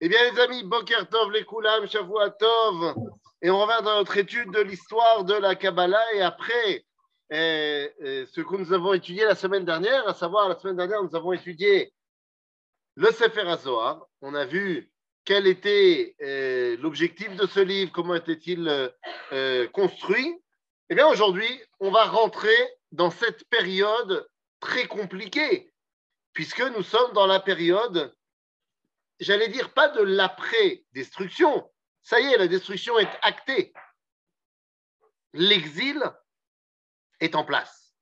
Eh bien, les amis, Boker Tov, les Koulam, Tov. Et on revient dans notre étude de l'histoire de la Kabbalah. Et après, eh, eh, ce que nous avons étudié la semaine dernière, à savoir, la semaine dernière, nous avons étudié le Sefer HaZohar. On a vu quel était eh, l'objectif de ce livre, comment était-il construit. Eh bien, aujourd'hui, on va rentrer dans cette période très compliquée, puisque nous sommes dans la période j'allais dire, pas de l'après-destruction. Ça y est, la destruction est actée. L'exil est en place.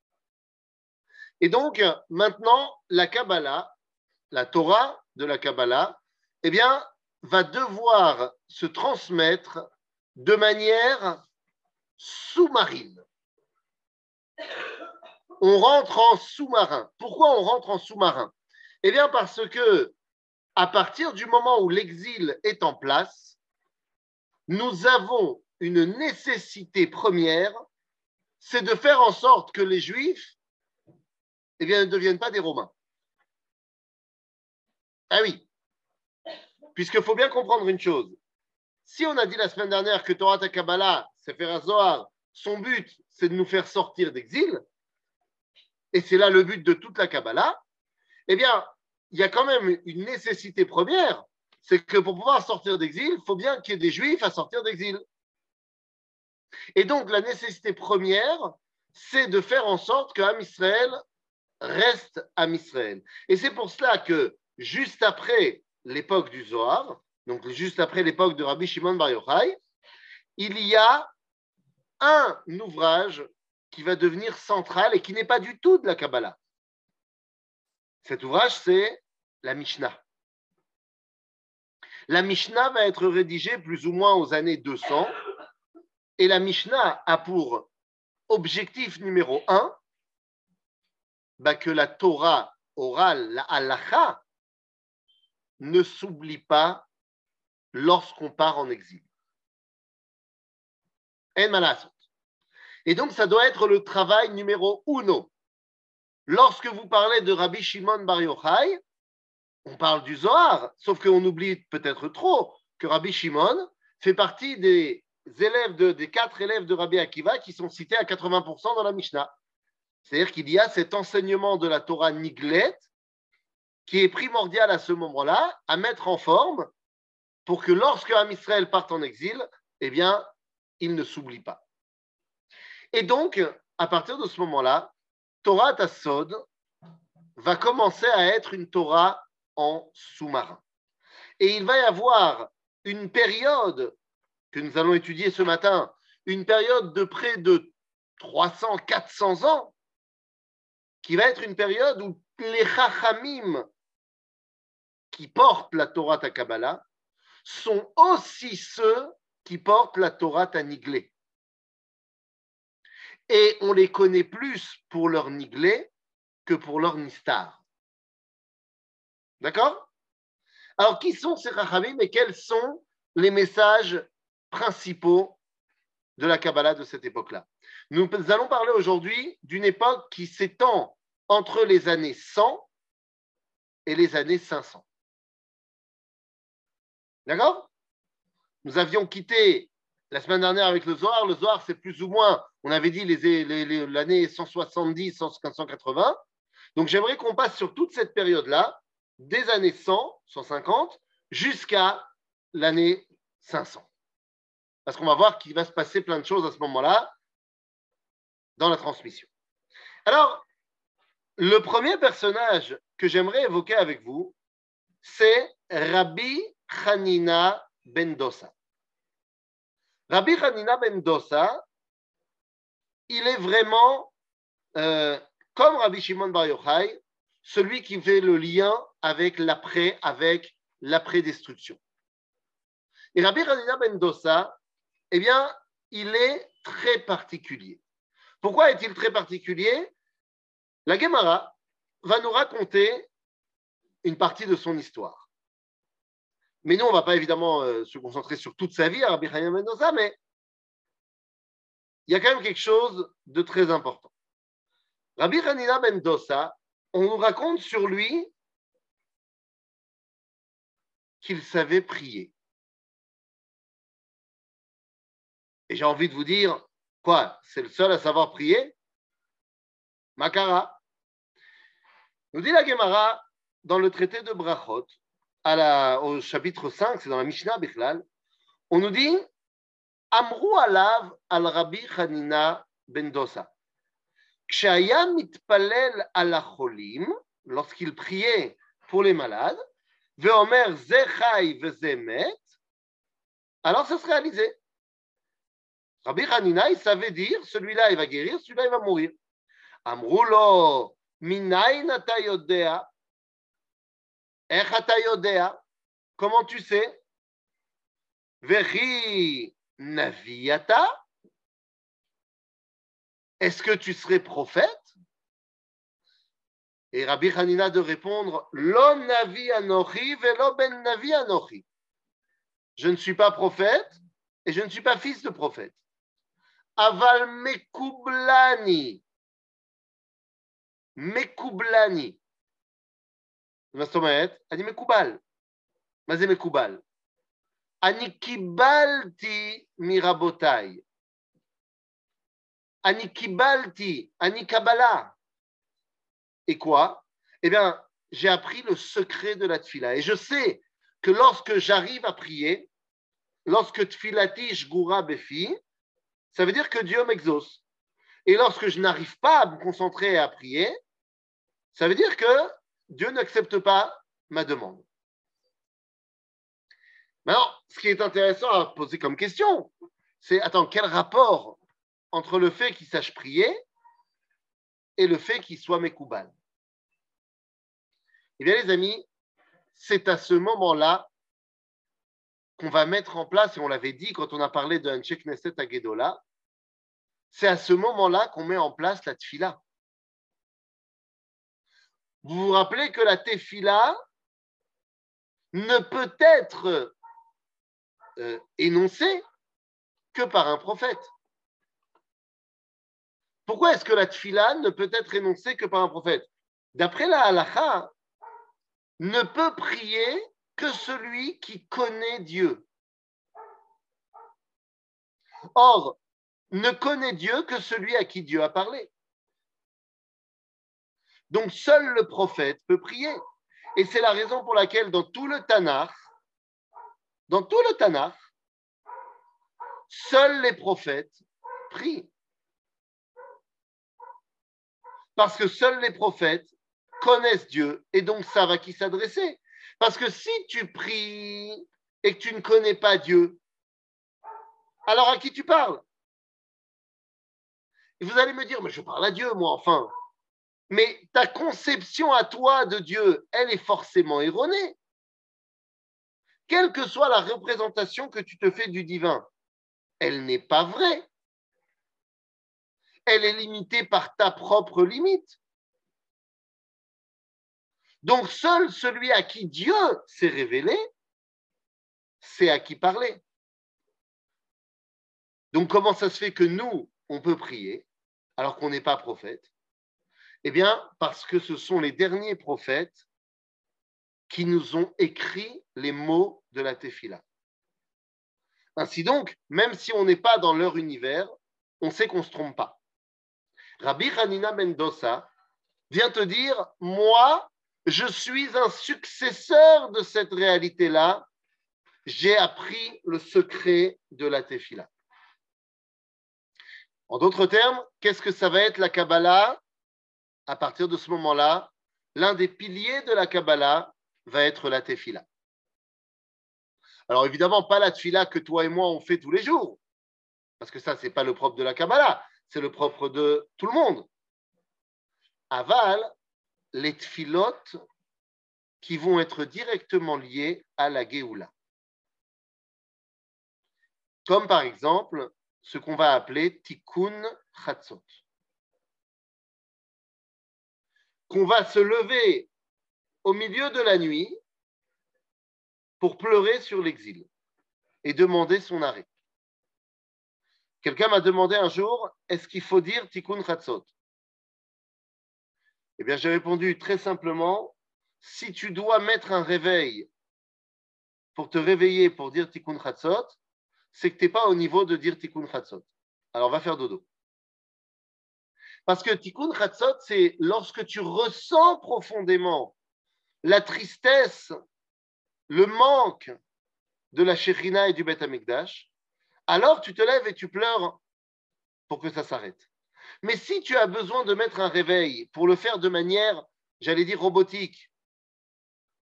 Et donc, maintenant, la Kabbalah, la Torah de la Kabbalah, eh bien, va devoir se transmettre de manière sous-marine. On rentre en sous-marin. Pourquoi on rentre en sous-marin? Eh bien, parce que à partir du moment où l'exil est en place, nous avons une nécessité première, c'est de faire en sorte que les Juifs eh ne deviennent pas des Romains. Ah oui, puisqu'il faut bien comprendre une chose. Si on a dit la semaine dernière que Torah Kabbalah, Sefer Zohar, son but, c'est de nous faire sortir d'exil, et c'est là le but de toute la Kabbalah, eh bien, il y a quand même une nécessité première, c'est que pour pouvoir sortir d'exil, il faut bien qu'il y ait des juifs à sortir d'exil. Et donc la nécessité première, c'est de faire en sorte que Am Israël reste Am Israël. Et c'est pour cela que juste après l'époque du Zohar, donc juste après l'époque de Rabbi Shimon Bar Yochai, il y a un ouvrage qui va devenir central et qui n'est pas du tout de la Kabbalah. Cet ouvrage, c'est la Mishnah. La Mishnah va être rédigée plus ou moins aux années 200 et la Mishnah a pour objectif numéro un bah, que la Torah orale, la halacha, ne s'oublie pas lorsqu'on part en exil. Et donc, ça doit être le travail numéro uno Lorsque vous parlez de Rabbi Shimon Bar Yochai, on parle du Zohar, sauf qu'on oublie peut-être trop que Rabbi Shimon fait partie des quatre élèves de Rabbi Akiva qui sont cités à 80% dans la Mishnah. C'est-à-dire qu'il y a cet enseignement de la Torah Niglet qui est primordial à ce moment-là à mettre en forme pour que lorsque Am Israël parte en exil, eh bien, il ne s'oublie pas. Et donc, à partir de ce moment-là, Torah Tassod va commencer à être une Torah en sous-marin. Et il va y avoir une période que nous allons étudier ce matin, une période de près de 300, 400 ans, qui va être une période où les Chachamim qui portent la Torah Kabbalah sont aussi ceux qui portent la Torah Niglé et on les connaît plus pour leur niglé que pour leur nistar. D'accord? Alors, qui sont ces rachamim et quels sont les messages principaux de la Kabbalah de cette époque-là? Nous allons parler aujourd'hui d'une époque qui s'étend entre les années 100 et les années 500. D'accord? Nous avions quitté la semaine dernière avec le Zohar. Le Zohar, c'est plus ou moins, on avait dit l'année les, 170, 180. Donc j'aimerais qu'on passe sur toute cette période-là, des années 100, 150, jusqu'à l'année 500. Parce qu'on va voir qu'il va se passer plein de choses à ce moment-là dans la transmission. Alors, le premier personnage que j'aimerais évoquer avec vous, c'est Rabbi Hanina ben Dosa. Rabbi Hanina Dosa, il est vraiment, euh, comme Rabbi Shimon Bar Yochai, celui qui fait le lien avec l'après, avec l'après-destruction. Et Rabbi Hanina Dosa, eh bien, il est très particulier. Pourquoi est-il très particulier? La Gemara va nous raconter une partie de son histoire. Mais nous, on ne va pas évidemment euh, se concentrer sur toute sa vie à Rabbi Chaim Mendoza, mais il y a quand même quelque chose de très important. Rabbi Hanina Mendoza, on nous raconte sur lui qu'il savait prier. Et j'ai envie de vous dire, quoi C'est le seul à savoir prier? Makara. Nous dit la Gemara dans le traité de Brachot, à la, au chapitre 5, c'est dans la Mishnah Bichlal, on nous dit Amrou alav al Rabbi Hanina ben Dosa. Kshaya mitpalel al cholim, lorsqu'il priait pour les malades, veomer zechai vezemet, alors ça se réalisait. Rabbi Hanina, il savait dire celui-là il va guérir, celui-là il va mourir. Amroulo, ech ata yodea, comment tu sais? Vechi naviata, est-ce que tu serais prophète? Et Rabbi Hanina de répondre, Lo navi anochi velo ben navi. Je ne suis pas prophète et je ne suis pas fils de prophète. Aval mekublani. Mekublani. מה זאת אומרת? אני מקובל. מה זה מקובל? אני קיבלתי מרבותיי. אני קיבלתי, אני קבלה. Et quoi Eh bien, j'ai appris le secret de la tfila. Et je sais que lorsque j'arrive à prier, lorsque tfilati shgura befi, ça veut dire que Dieu m'exauce. Et lorsque je n'arrive pas à me concentrer à prier, ça veut dire que Dieu n'accepte pas ma demande. Maintenant, ce qui est intéressant à poser comme question, c'est attends, quel rapport entre le fait qu'il sache prier et le fait qu'il soit mécoubal Eh bien, les amis, c'est à ce moment-là qu'on va mettre en place, et on l'avait dit quand on a parlé de Hanchek Knesset à Gedola, c'est à ce moment-là qu'on met en place la tfila. Vous vous rappelez que la tefila ne peut être euh, énoncée que par un prophète. Pourquoi est-ce que la tfila ne peut être énoncée que par un prophète? D'après la halacha, ne peut prier que celui qui connaît Dieu. Or, ne connaît Dieu que celui à qui Dieu a parlé. Donc seul le prophète peut prier. Et c'est la raison pour laquelle dans tout le Tanakh, dans tout le Tanakh, seuls les prophètes prient. Parce que seuls les prophètes connaissent Dieu et donc savent à qui s'adresser. Parce que si tu pries et que tu ne connais pas Dieu, alors à qui tu parles? Et vous allez me dire, mais je parle à Dieu, moi, enfin. Mais ta conception à toi de Dieu, elle est forcément erronée. Quelle que soit la représentation que tu te fais du divin, elle n'est pas vraie. Elle est limitée par ta propre limite. Donc seul celui à qui Dieu s'est révélé, c'est à qui parler. Donc comment ça se fait que nous, on peut prier alors qu'on n'est pas prophète? Eh bien, parce que ce sont les derniers prophètes qui nous ont écrit les mots de la Tefila. Ainsi donc, même si on n'est pas dans leur univers, on sait qu'on ne se trompe pas. Rabbi Hanina Mendoza vient te dire, moi, je suis un successeur de cette réalité-là, j'ai appris le secret de la Tefila. En d'autres termes, qu'est-ce que ça va être la Kabbalah? À partir de ce moment-là, l'un des piliers de la Kabbalah va être la Tefila. Alors évidemment, pas la Tefila que toi et moi on fait tous les jours, parce que ça, c'est pas le propre de la Kabbalah, c'est le propre de tout le monde. Aval, les tfilotes qui vont être directement liés à la Géoula. Comme par exemple ce qu'on va appeler Tikkun Chatzot. Qu'on va se lever au milieu de la nuit pour pleurer sur l'exil et demander son arrêt. Quelqu'un m'a demandé un jour, est-ce qu'il faut dire Tikkun Chatzot? Eh bien, j'ai répondu très simplement, si tu dois mettre un réveil pour te réveiller pour dire Tikkun Chatzot, c'est que tu n'es pas au niveau de dire Tikkun Chatzot. Alors va faire dodo. Parce que Tikkun Chatzot, c'est lorsque tu ressens profondément la tristesse, le manque de la Shekhinah et du Beth Amikdash, alors tu te lèves et tu pleures pour que ça s'arrête. Mais si tu as besoin de mettre un réveil pour le faire de manière, j'allais dire, robotique,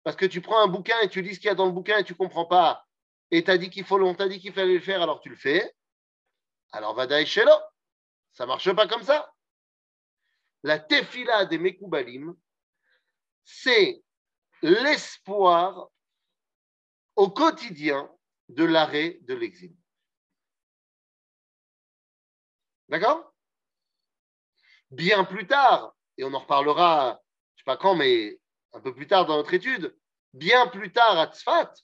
parce que tu prends un bouquin et tu lis ce qu'il y a dans le bouquin et tu ne comprends pas, et tu as dit qu'il faut, dit qu'il fallait le faire, alors tu le fais, alors va Shelo. Ça ne marche pas comme ça. La tefila des Mekoubalim, c'est l'espoir au quotidien de l'arrêt de l'exil. D'accord? Bien plus tard, et on en reparlera, je ne sais pas quand, mais un peu plus tard dans notre étude, bien plus tard à Tzfat,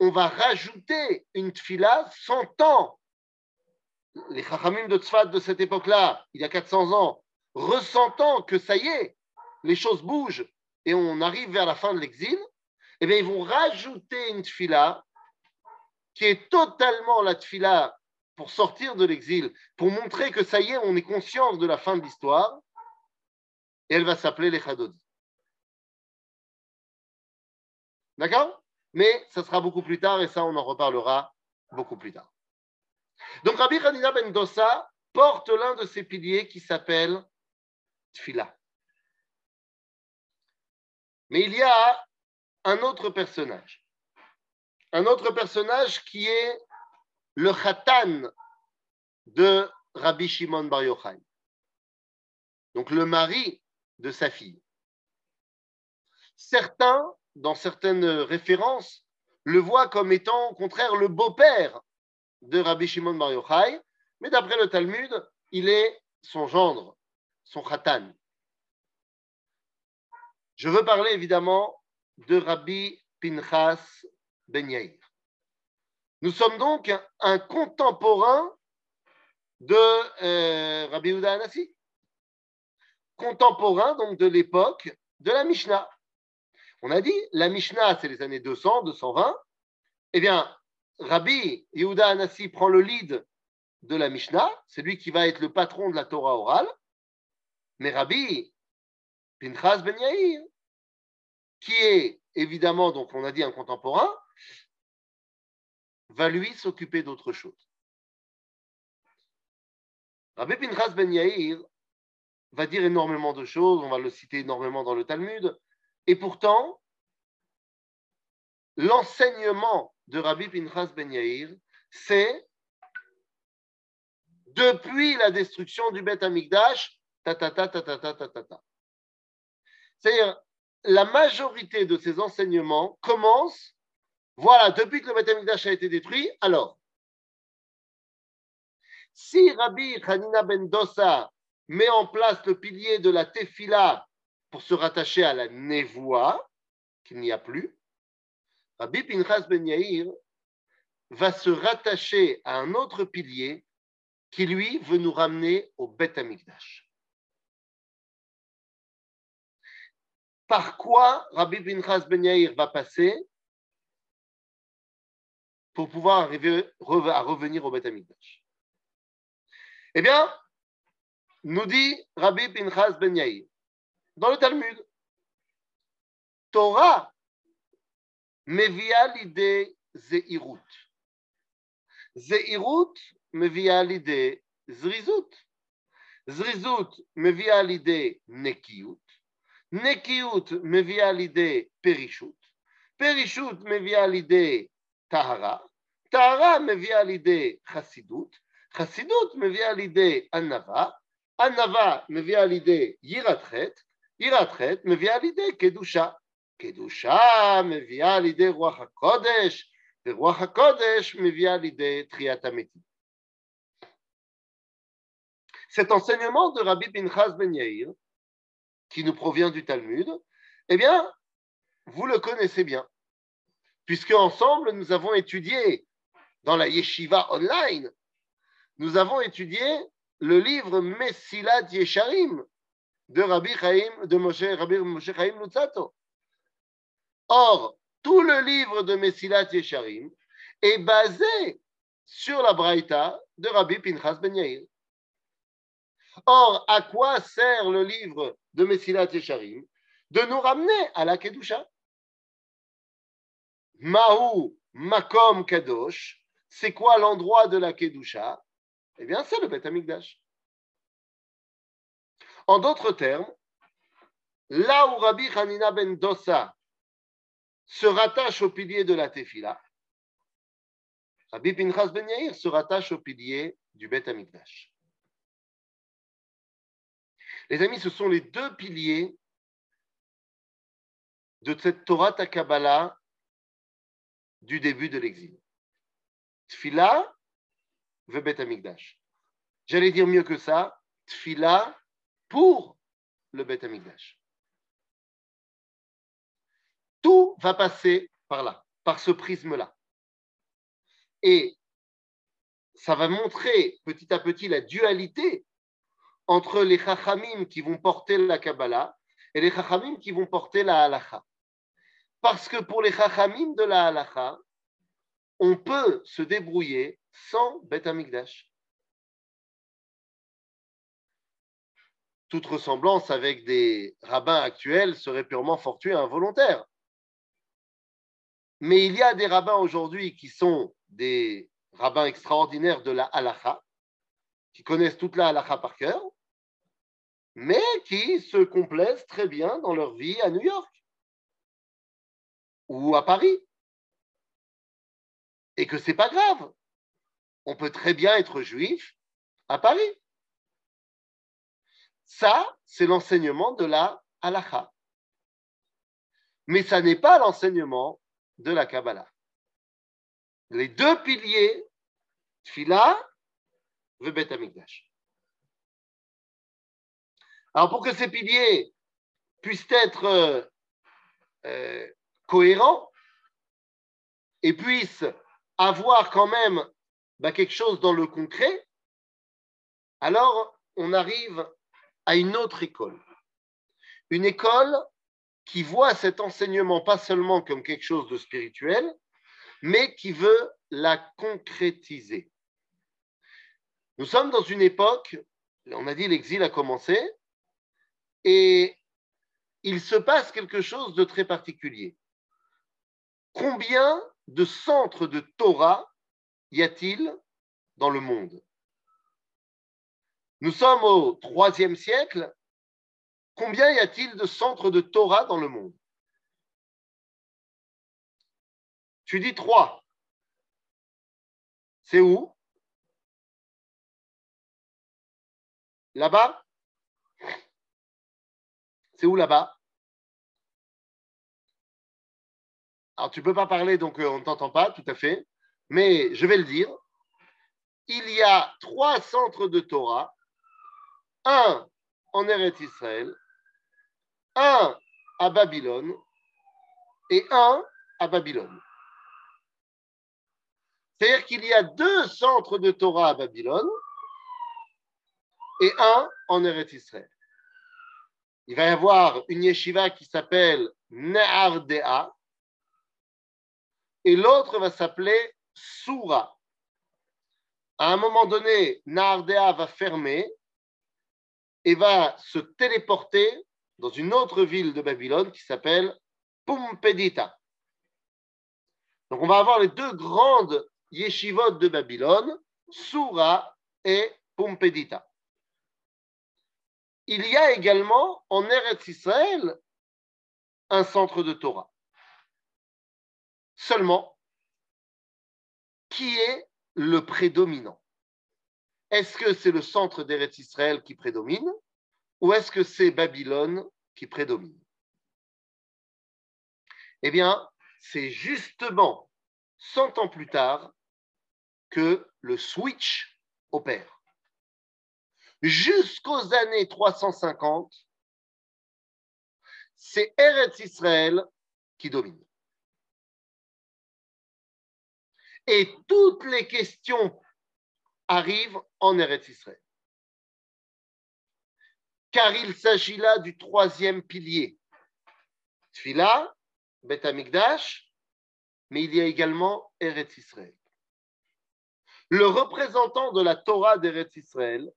on va rajouter une tfila 100 ans. Les chachamim de Tzfat de cette époque-là, il y a 400 ans, ressentant que ça y est, les choses bougent et on arrive vers la fin de l'exil, eh bien, ils vont rajouter une tfila qui est totalement la tfila pour sortir de l'exil, pour montrer que ça y est, on est conscient de la fin de l'histoire, et elle va s'appeler les Chadodi. D'accord? Mais ça sera beaucoup plus tard, et ça, on en reparlera beaucoup plus tard. Donc, Rabbi Hanina ben Dossa porte l'un de ces piliers qui s'appelle Tfila. Mais il y a un autre personnage. Un autre personnage qui est le khatan de Rabbi Shimon Bar Yochai. Donc le mari de sa fille. Certains, dans certaines références, le voient comme étant au contraire le beau-père de Rabbi Shimon Bar Yochai, mais d'après le Talmud, il est son gendre, son khatan. Je veux parler évidemment de Rabbi Pinchas Ben Yair. Nous sommes donc un contemporain de euh, Rabbi Uda Anassi, contemporain donc de l'époque de la Mishnah. On a dit, la Mishnah, c'est les années 200, 220. Eh bien, Rabbi Yehuda Anassi prend le lead de la Mishnah, c'est lui qui va être le patron de la Torah orale. Mais Rabbi Pinchas Ben Yair, qui est évidemment, donc on a dit un contemporain, va lui s'occuper d'autre chose. Rabbi Pinchas Ben Yair va dire énormément de choses, on va le citer énormément dans le Talmud, et pourtant, l'enseignement de Rabbi Pinchas Ben Yair, c'est depuis la destruction du Beth Amikdash, ta ta ta ta ta ta ta ta. C'est-à-dire, la majorité de ces enseignements commencent, voilà, depuis que le Beth Amikdash a été détruit, alors, si Rabbi Hanina ben Dossa met en place le pilier de la Tefila pour se rattacher à la Nevoa, qu'il n'y a plus, Rabbi Pinchas ben Yair va se rattacher à un autre pilier qui, lui, veut nous ramener au Beth Amikdash. par quoi Rabbi Pinchas Ben Yair va passer pour pouvoir arriver à revenir au Beth Amikdash Eh bien, nous dit Rabbi Pinchas Ben Yair dans le Talmud, Torah mevia l'idée zeirut. Zeirut mevia l'idée zrizut. Zrizut mevia l'idée nekiut. נקיות מביאה לידי פרישות, פרישות מביאה לידי טהרה, טהרה מביאה לידי חסידות, חסידות מביאה לידי ענווה, ענווה מביאה לידי יראת חטא, יראת חטא מביאה לידי קדושה, קדושה מביאה לידי רוח הקודש, ורוח הקודש מביאה לידי תחיית המתים. Cet enseignement de Rabbi Pinchas Ben Yair qui nous provient du Talmud, eh bien, vous le connaissez bien, puisque ensemble, nous avons étudié dans la yeshiva online, nous avons étudié le livre Messilat Yesharim de Rabbi Chaim, de Moshe, Rabbi Moshe Chaim Lutzato. Or, tout le livre de Messilat Yesharim est basé sur la Braïta de Rabbi Pinchas Ben Yair. Or, à quoi sert le livre de Messilat Yesharim De nous ramener à la Kedusha? Mahu Makom Kadosh, c'est quoi l'endroit de la Kedusha? Eh bien, c'est le Beth Amikdash. En d'autres termes, là où Rabbi Hanina ben Dossa se rattache au pilier de la Tefila, Rabbi Pinchas ben Yair se rattache au pilier du Beth Amikdash. Les amis, ce sont les deux piliers de cette Torah Takabala du début de l'exil. Tfila, ve Bet Amikdash. J'allais dire mieux que ça, Tfila pour le Bet Amikdash. Va passer par là, par ce prisme-là. Et ça va montrer petit à petit la dualité entre les chachamim qui vont porter la Kabbalah et les chachamim qui vont porter la halacha. Parce que pour les chachamim de la halacha, on peut se débrouiller sans Bet Amikdash. Toute ressemblance avec des rabbins actuels serait purement fortuite et involontaire. Mais il y a des rabbins aujourd'hui qui sont des rabbins extraordinaires de la halacha, qui connaissent toute la halacha par cœur, mais qui se complaisent très bien dans leur vie à New York ou à Paris. Et que c'est pas grave. On peut très bien être juif à Paris. Ça, c'est l'enseignement de la halakha. Mais ça n'est pas l'enseignement de la Kabbalah. Les deux piliers, Tfila, Amikdash. Alors, pour que ces piliers puissent être euh, euh, cohérents et puissent avoir quand même bah, quelque chose dans le concret, alors on arrive à une autre école. Une école qui voit cet enseignement pas seulement comme quelque chose de spirituel, mais qui veut la concrétiser. Nous sommes dans une époque, on a dit l'exil a commencé, et il se passe quelque chose de très particulier. Combien de centres de Torah y a-t-il dans le monde? Nous sommes au troisième siècle. Combien y a-t-il de centres de Torah dans le monde? Tu dis trois. C'est où? Là-bas? C'est où là-bas? Alors, tu ne peux pas parler, donc euh, on ne t'entend pas, tout à fait. Mais je vais le dire. Il y a trois centres de Torah. Un en Eretz Israël, un à Babylone et un à Babylone. C'est-à-dire qu'il y a deux centres de Torah à Babylone et un en Eretz Israël il va y avoir une yeshiva qui s'appelle Ne'ardea et l'autre va s'appeler Soura. À un moment donné, Ne'ardea va fermer et va se téléporter dans une autre ville de Babylone qui s'appelle Pumpedita. Donc on va avoir les deux grandes yeshivot de Babylone, Soura et Pumpedita il y a également en Eretz Israël un centre de Torah. Seulement, qui est le prédominant? Est-ce que c'est le centre d'Eretz Israël qui prédomine? Ou est-ce que c'est Babylone qui prédomine? Eh bien, c'est justement 100 ans plus tard que le switch opère jusqu'aux années 350, c'est Eretz Israël qui domine. Et toutes les questions arrivent en Eretz Israël. Car il s'agit là du troisième pilier. Tfila, Bet Amikdash mais il y a également Eretz Israël. Le représentant de la Torah d'Eretz Israël,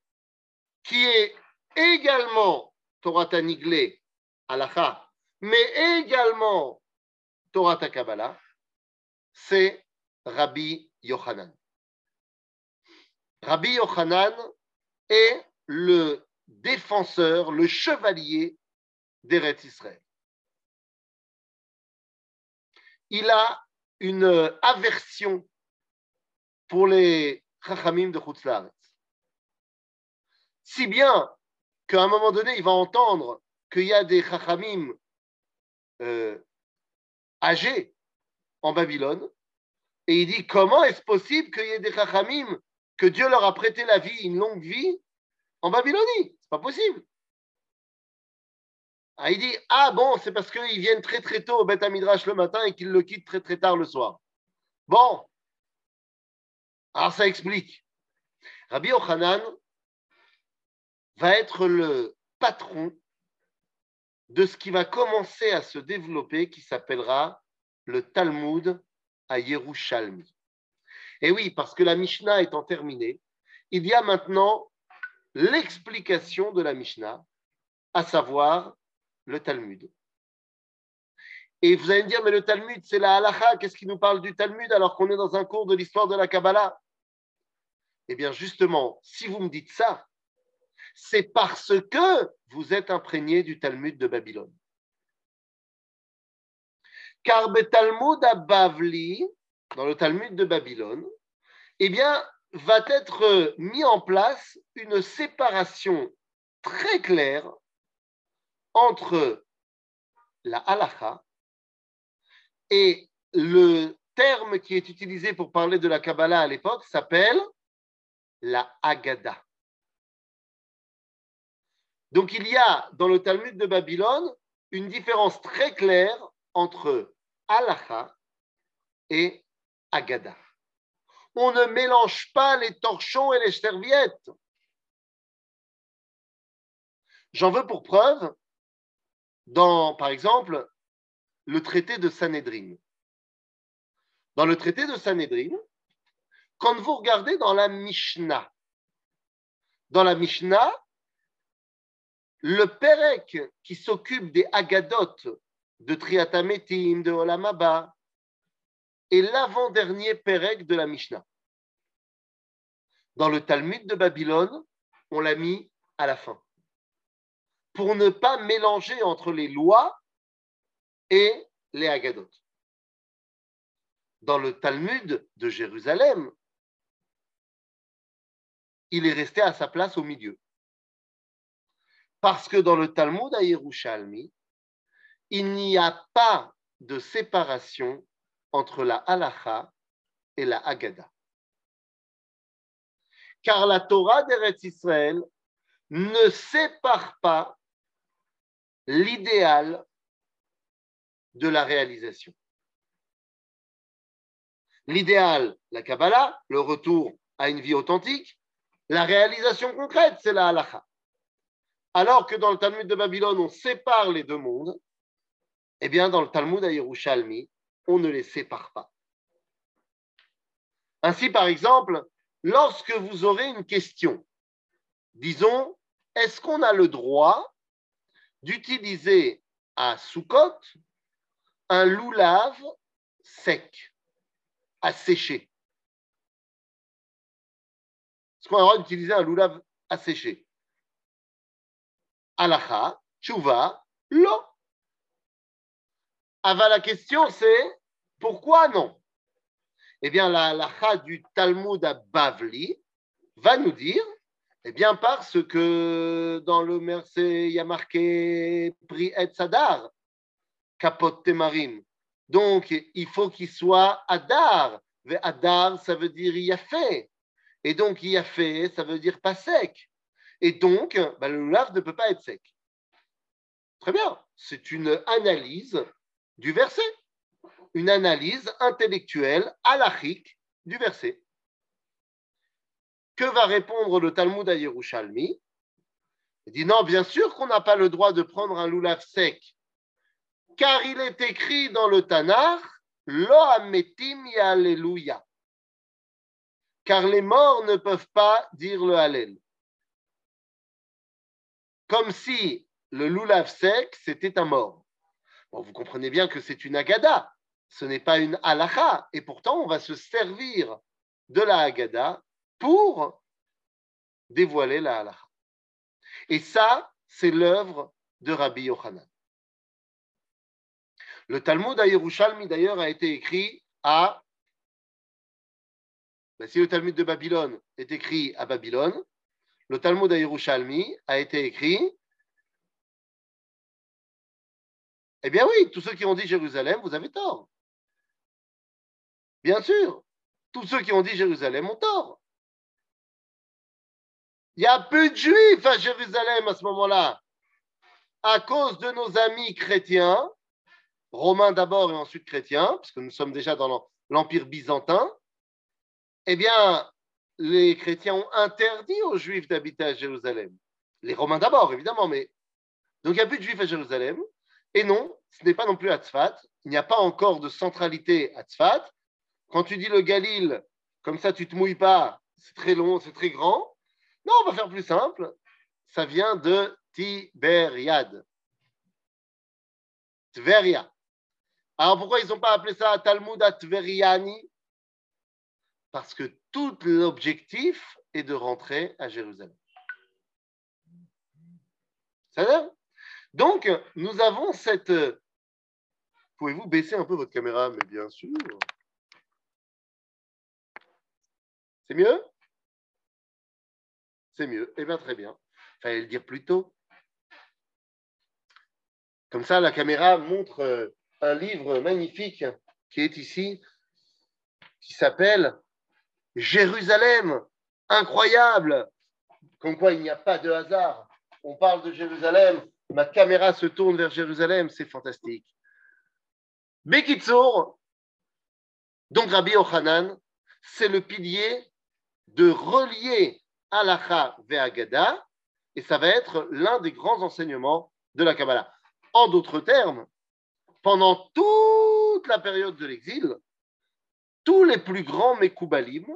qui est également Torah Taniglé, Alacha, mais également Torah Takabala, c'est Rabbi Yochanan. Rabbi Yochanan est le défenseur, le chevalier d'Eretz Israël. Il a une aversion pour les Chachamim de Chutzlaret. Si bien qu'à un moment donné, il va entendre qu'il y a des Chachamim euh, âgés en Babylone, et il dit comment est-ce possible qu'il y ait des Chachamim, que Dieu leur a prêté la vie, une longue vie, en Babylonie? Pas possible. Ah, il dit Ah bon, c'est parce qu'ils viennent très très tôt au Beth Midrash le matin et qu'ils le quittent très très tard le soir. Bon, alors ça explique. Rabbi Ochanan va être le patron de ce qui va commencer à se développer, qui s'appellera le Talmud à Yerushalmi. Et oui, parce que la Mishnah étant terminée, il y a maintenant l'explication de la Mishnah, à savoir le Talmud. Et vous allez me dire, mais le Talmud, c'est la halacha, qu'est-ce qui nous parle du Talmud alors qu'on est dans un cours de l'histoire de la Kabbalah? Eh bien, justement, si vous me dites ça, c'est parce que vous êtes imprégné du Talmud de Babylone. Car Talmud à Bavli, dans le Talmud de Babylone, eh bien, va être mis en place une séparation très claire entre la halacha et le terme qui est utilisé pour parler de la Kabbalah à l'époque s'appelle la Haggadah. Donc il y a dans le Talmud de Babylone une différence très claire entre halacha et Haggadah. On ne mélange pas les torchons et les serviettes. J'en veux pour preuve dans, par exemple, le traité de Sanhedrin. Dans le traité de Sanhedrin, quand vous regardez dans la Mishnah, dans la Mishnah, le Perek qui s'occupe des Agadot de Triatametim, de Olamaba, est l'avant-dernier Perek de la Mishnah. Dans le Talmud de Babylone, on l'a mis à la fin pour ne pas mélanger entre les lois et les Haggadot. Dans le Talmud de Jérusalem, il est resté à sa place au milieu. Parce que dans le Talmud à Yerushalmi, il n'y a pas de séparation entre la halacha et la Haggadah. Car la Torah d'Eretz Israël ne sépare pas l'idéal de la réalisation. L'idéal, la Kabbalah, le retour à une vie authentique, la réalisation concrète, c'est la halacha. Alors que dans le Talmud de Babylone, on sépare les deux mondes, eh bien, dans le Talmud à Yerushalmi, on ne les sépare pas. Ainsi, par exemple, lorsque vous aurez une question, disons, est-ce qu'on a le droit d'utiliser à Soukot un loulave sec, sécher? Est-ce qu'on a le droit d'utiliser un loulave à sécher? Alacha, Tchouva, l'eau. Avant la question, c'est pourquoi non? Eh bien, la halacha du Talmud à Bavli va nous dire eh bien, parce que dans le Mercé, il y a marqué Pri et Sadar, Kapot Temarim. Donc, il faut qu'il soit Adar. Adar, ça veut dire il a fait. Et donc, il a fait, ça veut dire pas sec. Et donc, bah, le lave ne peut pas être sec. Très bien. C'est une analyse du verset. Une analyse intellectuelle, halachique du verset. Que va répondre le Talmud à Yerushalmi? Il dit non, bien sûr qu'on n'a pas le droit de prendre un loulav sec, car il est écrit dans le Tanakh, Lo ametim alléluia. Car les morts ne peuvent pas dire le Hallel. Comme si le loulav sec, c'était un mort. vous comprenez bien que c'est une agada, ce n'est pas une halacha, et pourtant on va se servir de la agada pour dévoiler la halacha. Et ça, c'est l'œuvre de Rabbi Yochanan. Le Talmud à d'ailleurs, a été écrit à. Ben, si le Talmud de Babylone est écrit à Babylone, le Talmud à a été écrit. Eh bien oui, tous ceux qui ont dit Jérusalem, vous avez tort. Bien sûr, tous ceux qui ont dit Jérusalem ont tort. Il y a peu de juifs à Jérusalem à ce moment-là, à cause de nos amis chrétiens, romains d'abord et ensuite chrétiens, parce que nous sommes déjà dans l'Empire byzantin. Eh bien, les chrétiens ont interdit aux juifs d'habiter à Jérusalem. Les romains d'abord, évidemment, mais. Donc il n'y a plus de juifs à Jérusalem. Et non, ce n'est pas non plus à Tzfat. Il n'y a pas encore de centralité à Tzfat. Quand tu dis le Galil, comme ça tu ne te mouilles pas, c'est très long, c'est très grand. Non, on va faire plus simple. Ça vient de Tiberiade. Tveria. Alors pourquoi ils n'ont pas appelé ça Talmud à Tveriani Parce que tout l'objectif est de rentrer à Jérusalem. Ça Donc, nous avons cette. Pouvez-vous baisser un peu votre caméra? Mais bien sûr. C'est mieux? C'est mieux. Eh bien, très bien. Fallait le dire plus tôt. Comme ça, la caméra montre euh, un livre magnifique qui est ici, qui s'appelle Jérusalem. Incroyable. Comme quoi, il n'y a pas de hasard. On parle de Jérusalem. Ma caméra se tourne vers Jérusalem. C'est fantastique. Bekitsour, donc Rabbi Ochanan, c'est le pilier de relier Alacha Ve'agada, et ça va être l'un des grands enseignements de la Kabbalah. En d'autres termes, pendant toute la période de l'exil, tous les plus grands Mekoubalim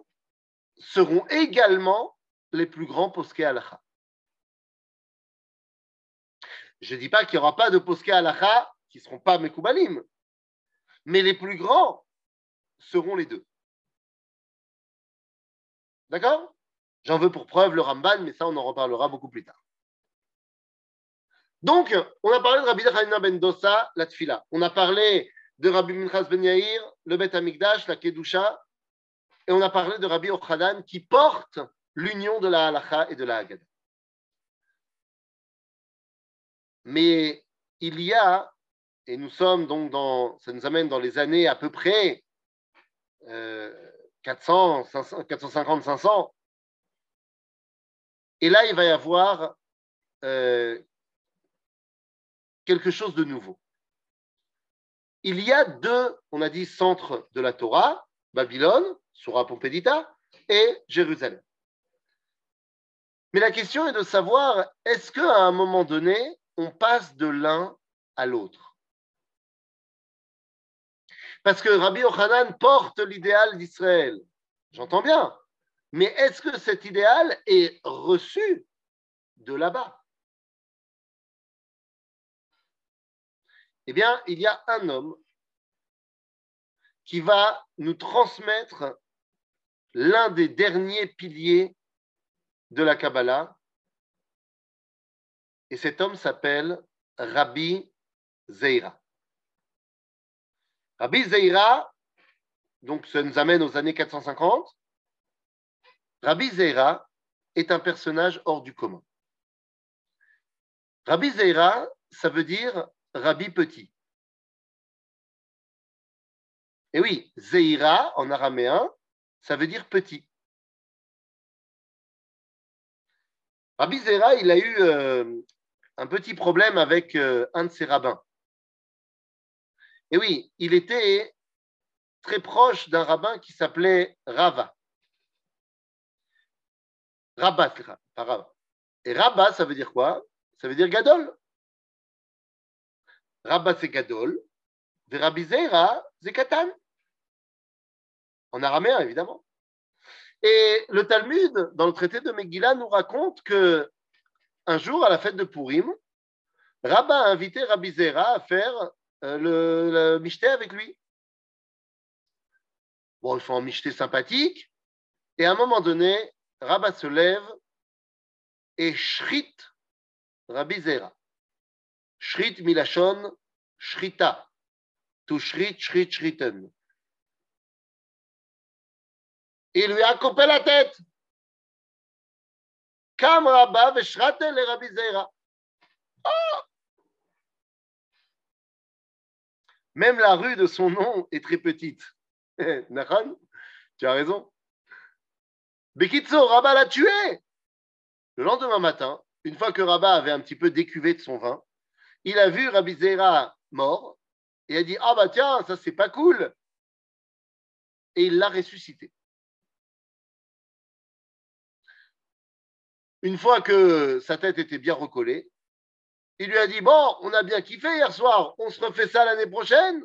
seront également les plus grands poské Alacha. Je ne dis pas qu'il n'y aura pas de poské Alacha qui ne seront pas Mekoubalim, mais les plus grands seront les deux. D'accord? J'en veux pour preuve le Ramban, mais ça, on en reparlera beaucoup plus tard. Donc, on a parlé de Rabbi Hanina ben Dosa, la Tfila. On a parlé de Rabbi Minchas ben Yair, le Bet Amigdash, la Kedusha. Et on a parlé de Rabbi Ochanan qui porte l'union de la Halacha et de la Haggadah. Mais il y a, et nous sommes donc dans, ça nous amène dans les années à peu près euh, 400, 450, 500. Et là, il va y avoir euh, quelque chose de nouveau. Il y a deux, on a dit, centres de la Torah, Babylone, Surah Pompédita, et Jérusalem. Mais la question est de savoir, est-ce qu'à un moment donné, on passe de l'un à l'autre? Parce que Rabbi Yochanan porte l'idéal d'Israël. J'entends bien. Mais est-ce que cet idéal est reçu de là-bas? Eh bien, il y a un homme qui va nous transmettre l'un des derniers piliers de la Kabbalah. Et cet homme s'appelle Rabbi Zeira. Rabbi Zeira, donc ça nous amène aux années 450. Rabbi Zeira est un personnage hors du commun. Rabbi Zeira, ça veut dire Rabbi petit. Et oui, Zeira en araméen, ça veut dire petit. Rabbi Zeira, il a eu euh, un petit problème avec euh, un de ses rabbins. Et oui, il était très proche d'un rabbin qui s'appelait Rava. Rabat, pas Rava. Et Rabat, ça veut dire quoi? Ça veut dire Gadol. Rabat, c'est Gadol. Rabbi Zeira, c'est Katan. en araméen évidemment. Et le Talmud, dans le traité de Megillah, nous raconte que un jour, à la fête de Purim, Rabba a invité Rabbi Zera à faire euh, le, le avec lui. Bon, ils font un michté sympathique. Et à un moment donné, Rabba se lève et shrit Rabbi Zera. Shrit milachon shrita. To shrit, shrit, shriten. Il lui a coupé la tête. Kam Rabba veshratel le Rabbi Zera. Même la rue de son nom est très petite. Nahan, tu as raison. Bekitso, Rabat l'a tué. Le lendemain matin, une fois que Rabat avait un petit peu décuvé de son vin, il a vu Rabbi Zera mort et a dit Ah bah tiens, ça c'est pas cool. Et il l'a ressuscité. Une fois que sa tête était bien recollée, il lui a dit Bon, on a bien kiffé hier soir, on se refait ça l'année prochaine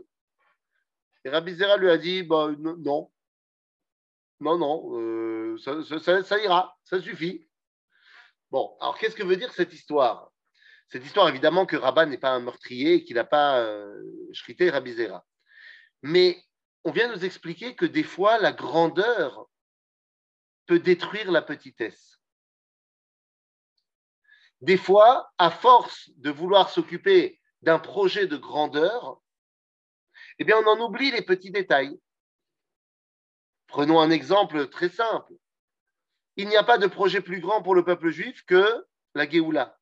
Et Rabbi Zera lui a dit bah, Non, non, non, euh, ça, ira, ça suffit. Bon, alors qu'est-ce que veut dire cette histoire? Cette histoire, évidemment, que Rabat n'est pas un meurtrier et qu'il n'a pas euh, shrité Rabbi Zera. Mais on vient nous expliquer que des fois, la grandeur peut détruire la petitesse. Des fois, à force de vouloir s'occuper d'un projet de grandeur, eh bien, on en oublie les petits détails. Prenons un exemple très simple. Il n'y a pas de projet plus grand pour le peuple juif que la Géoula,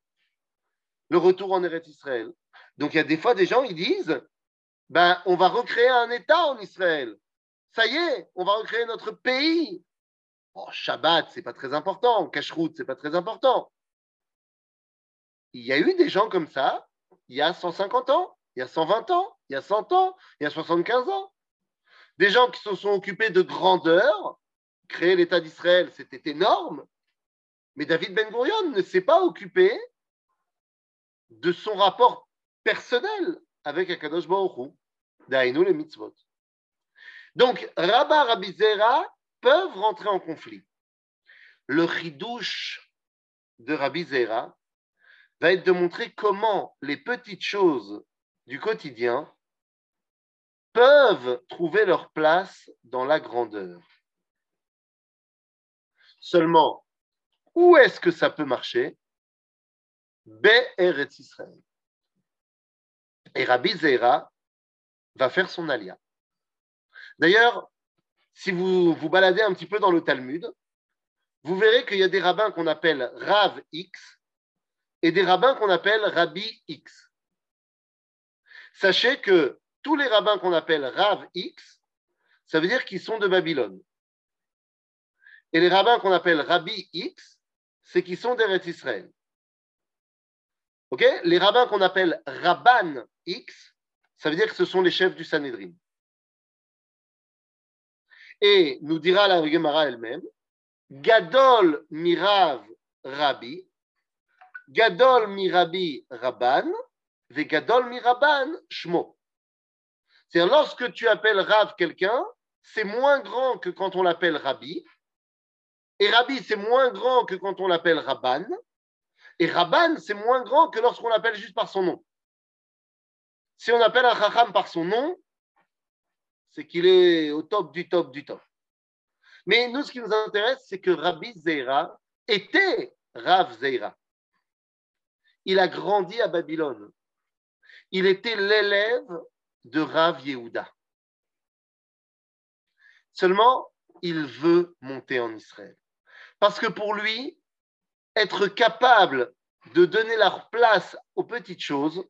le retour en Eretz Israël. Donc, il y a des fois des gens, ils disent, ben, on va recréer un État en Israël. Ça y est, on va recréer notre pays. Oh, Shabbat, c'est pas très important. Kashrut, c'est pas très important il y a eu des gens comme ça il y a 150 ans, il y a 120 ans, il y a 100 ans, il y a 75 ans. Des gens qui se sont occupés de grandeur, créer l'État d'Israël, c'était énorme, mais David Ben Gurion ne s'est pas occupé de son rapport personnel avec Akadosh Baruch Dainu les mitzvot. Donc, Rabba Rabbi peuvent rentrer en conflit. Le chidouche de Rabbi Zera, va être de montrer comment les petites choses du quotidien peuvent trouver leur place dans la grandeur. Seulement, où est-ce que ça peut marcher? Be'eretz Israël. Et Rabbi Zera va faire son alia. D'ailleurs, si vous vous baladez un petit peu dans le Talmud, vous verrez qu'il y a des rabbins qu'on appelle Rav X et des rabbins qu'on appelle Rabbi X. Sachez que tous les rabbins qu'on appelle Rav X, ça veut dire qu'ils sont de Babylone. Et les rabbins qu'on appelle Rabbi X, c'est qu'ils sont d'Eretz Israël. Ok? Les rabbins qu'on appelle Rabban X, ça veut dire que ce sont les chefs du Sanhedrin. Et nous dira la Gemara elle-même, Gadol Mirav Rabbi, Gadol mirabi Rabban, ve Gadol miraban Shmo. C'est-à-dire, lorsque tu appelles Rav quelqu'un, c'est moins grand que quand on l'appelle Rabbi. Et Rabbi, c'est moins grand que quand on l'appelle Rabban. Et Rabban, c'est moins grand que lorsqu'on l'appelle juste par son nom. Si on appelle un Chacham par son nom, c'est qu'il est au top du top du top. Mais nous, ce qui nous intéresse, c'est que Rabbi Zeira était Rav Zeira il a grandi à Babylone. Il était l'élève de Rav Yehuda. Seulement, il veut monter en Israël. Parce que pour lui, être capable de donner leur place aux petites choses,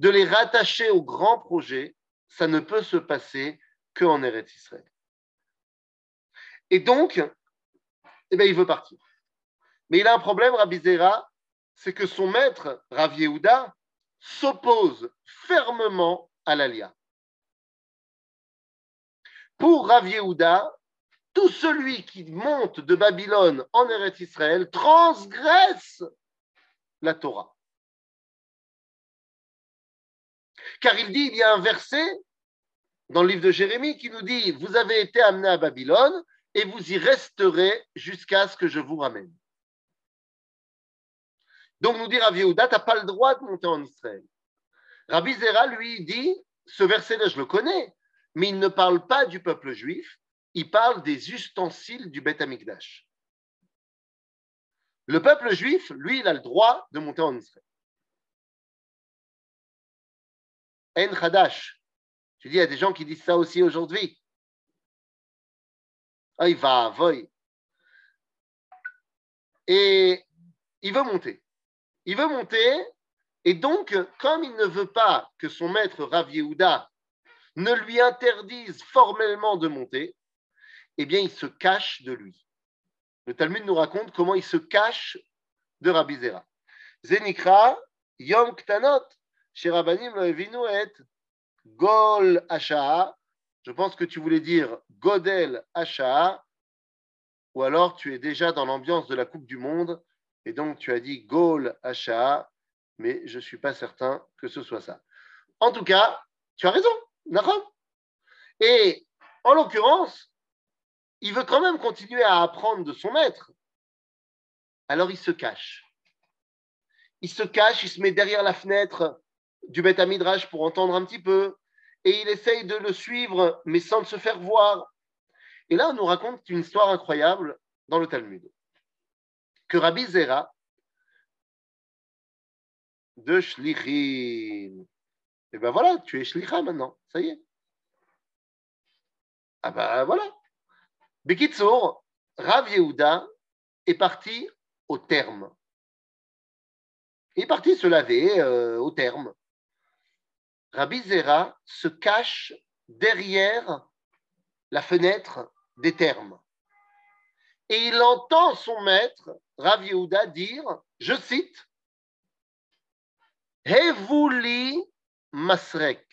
de les rattacher aux grands projets, ça ne peut se passer qu'en Eretz Israël. Et donc, eh bien, il veut partir. Mais il a un problème, Rabbi Zera, c'est que son maître, Rav Yehuda, s'oppose fermement à l'Alia. Pour Rav Yehuda, tout celui qui monte de Babylone en Eretz Israël transgresse la Torah. Car il dit, il y a un verset dans le livre de Jérémie qui nous dit Vous avez été amenés à Babylone et vous y resterez jusqu'à ce que je vous ramène. Donc nous dit Rav Yehuda, tu n'as pas le droit de monter en Israël. Rabbi Zera, lui, dit Ce verset-là, je le connais, mais il ne parle pas du peuple juif, il parle des ustensiles du Beth Amikdash. Le peuple juif, lui, il a le droit de monter en Israël. En Hadash. Tu dis, il y a des gens qui disent ça aussi aujourd'hui. Il va, voy. Et il veut monter. Il veut monter, et donc, comme il ne veut pas que son maître Rav Yehuda ne lui interdise formellement de monter, eh bien, il se cache de lui. Le Talmud nous raconte comment il se cache de Rabbi Zera. Zenikra, Yom Ktanot, chez Rabbanim Gol Ashaa. Je pense que tu voulais dire Godel Ashaa, ou alors tu es déjà dans l'ambiance de la Coupe du Monde, et donc tu as dit Gol Ashaa, mais je ne suis pas certain que ce soit ça. En tout cas, tu as raison, d'accord? Et en l'occurrence, il veut quand même continuer à apprendre de son maître. Alors il se cache. Il se cache, il se met derrière la fenêtre du Beth Midrash pour entendre un petit peu, et il essaye de le suivre, mais sans se faire voir. Et là, on nous raconte une histoire incroyable dans le Talmud. Que Rabbi Zera, de Shlichim, et ben voilà, tu es Shlicha maintenant, ça y est. Ah ben voilà, Bekitsour, Rav Yehuda est parti au terme. Il est parti se laver euh, au terme. Rabbi Zera se cache derrière la fenêtre des termes. Et il entend son maître, Rav Yehuda, dire, je cite, Hevuli Masrek.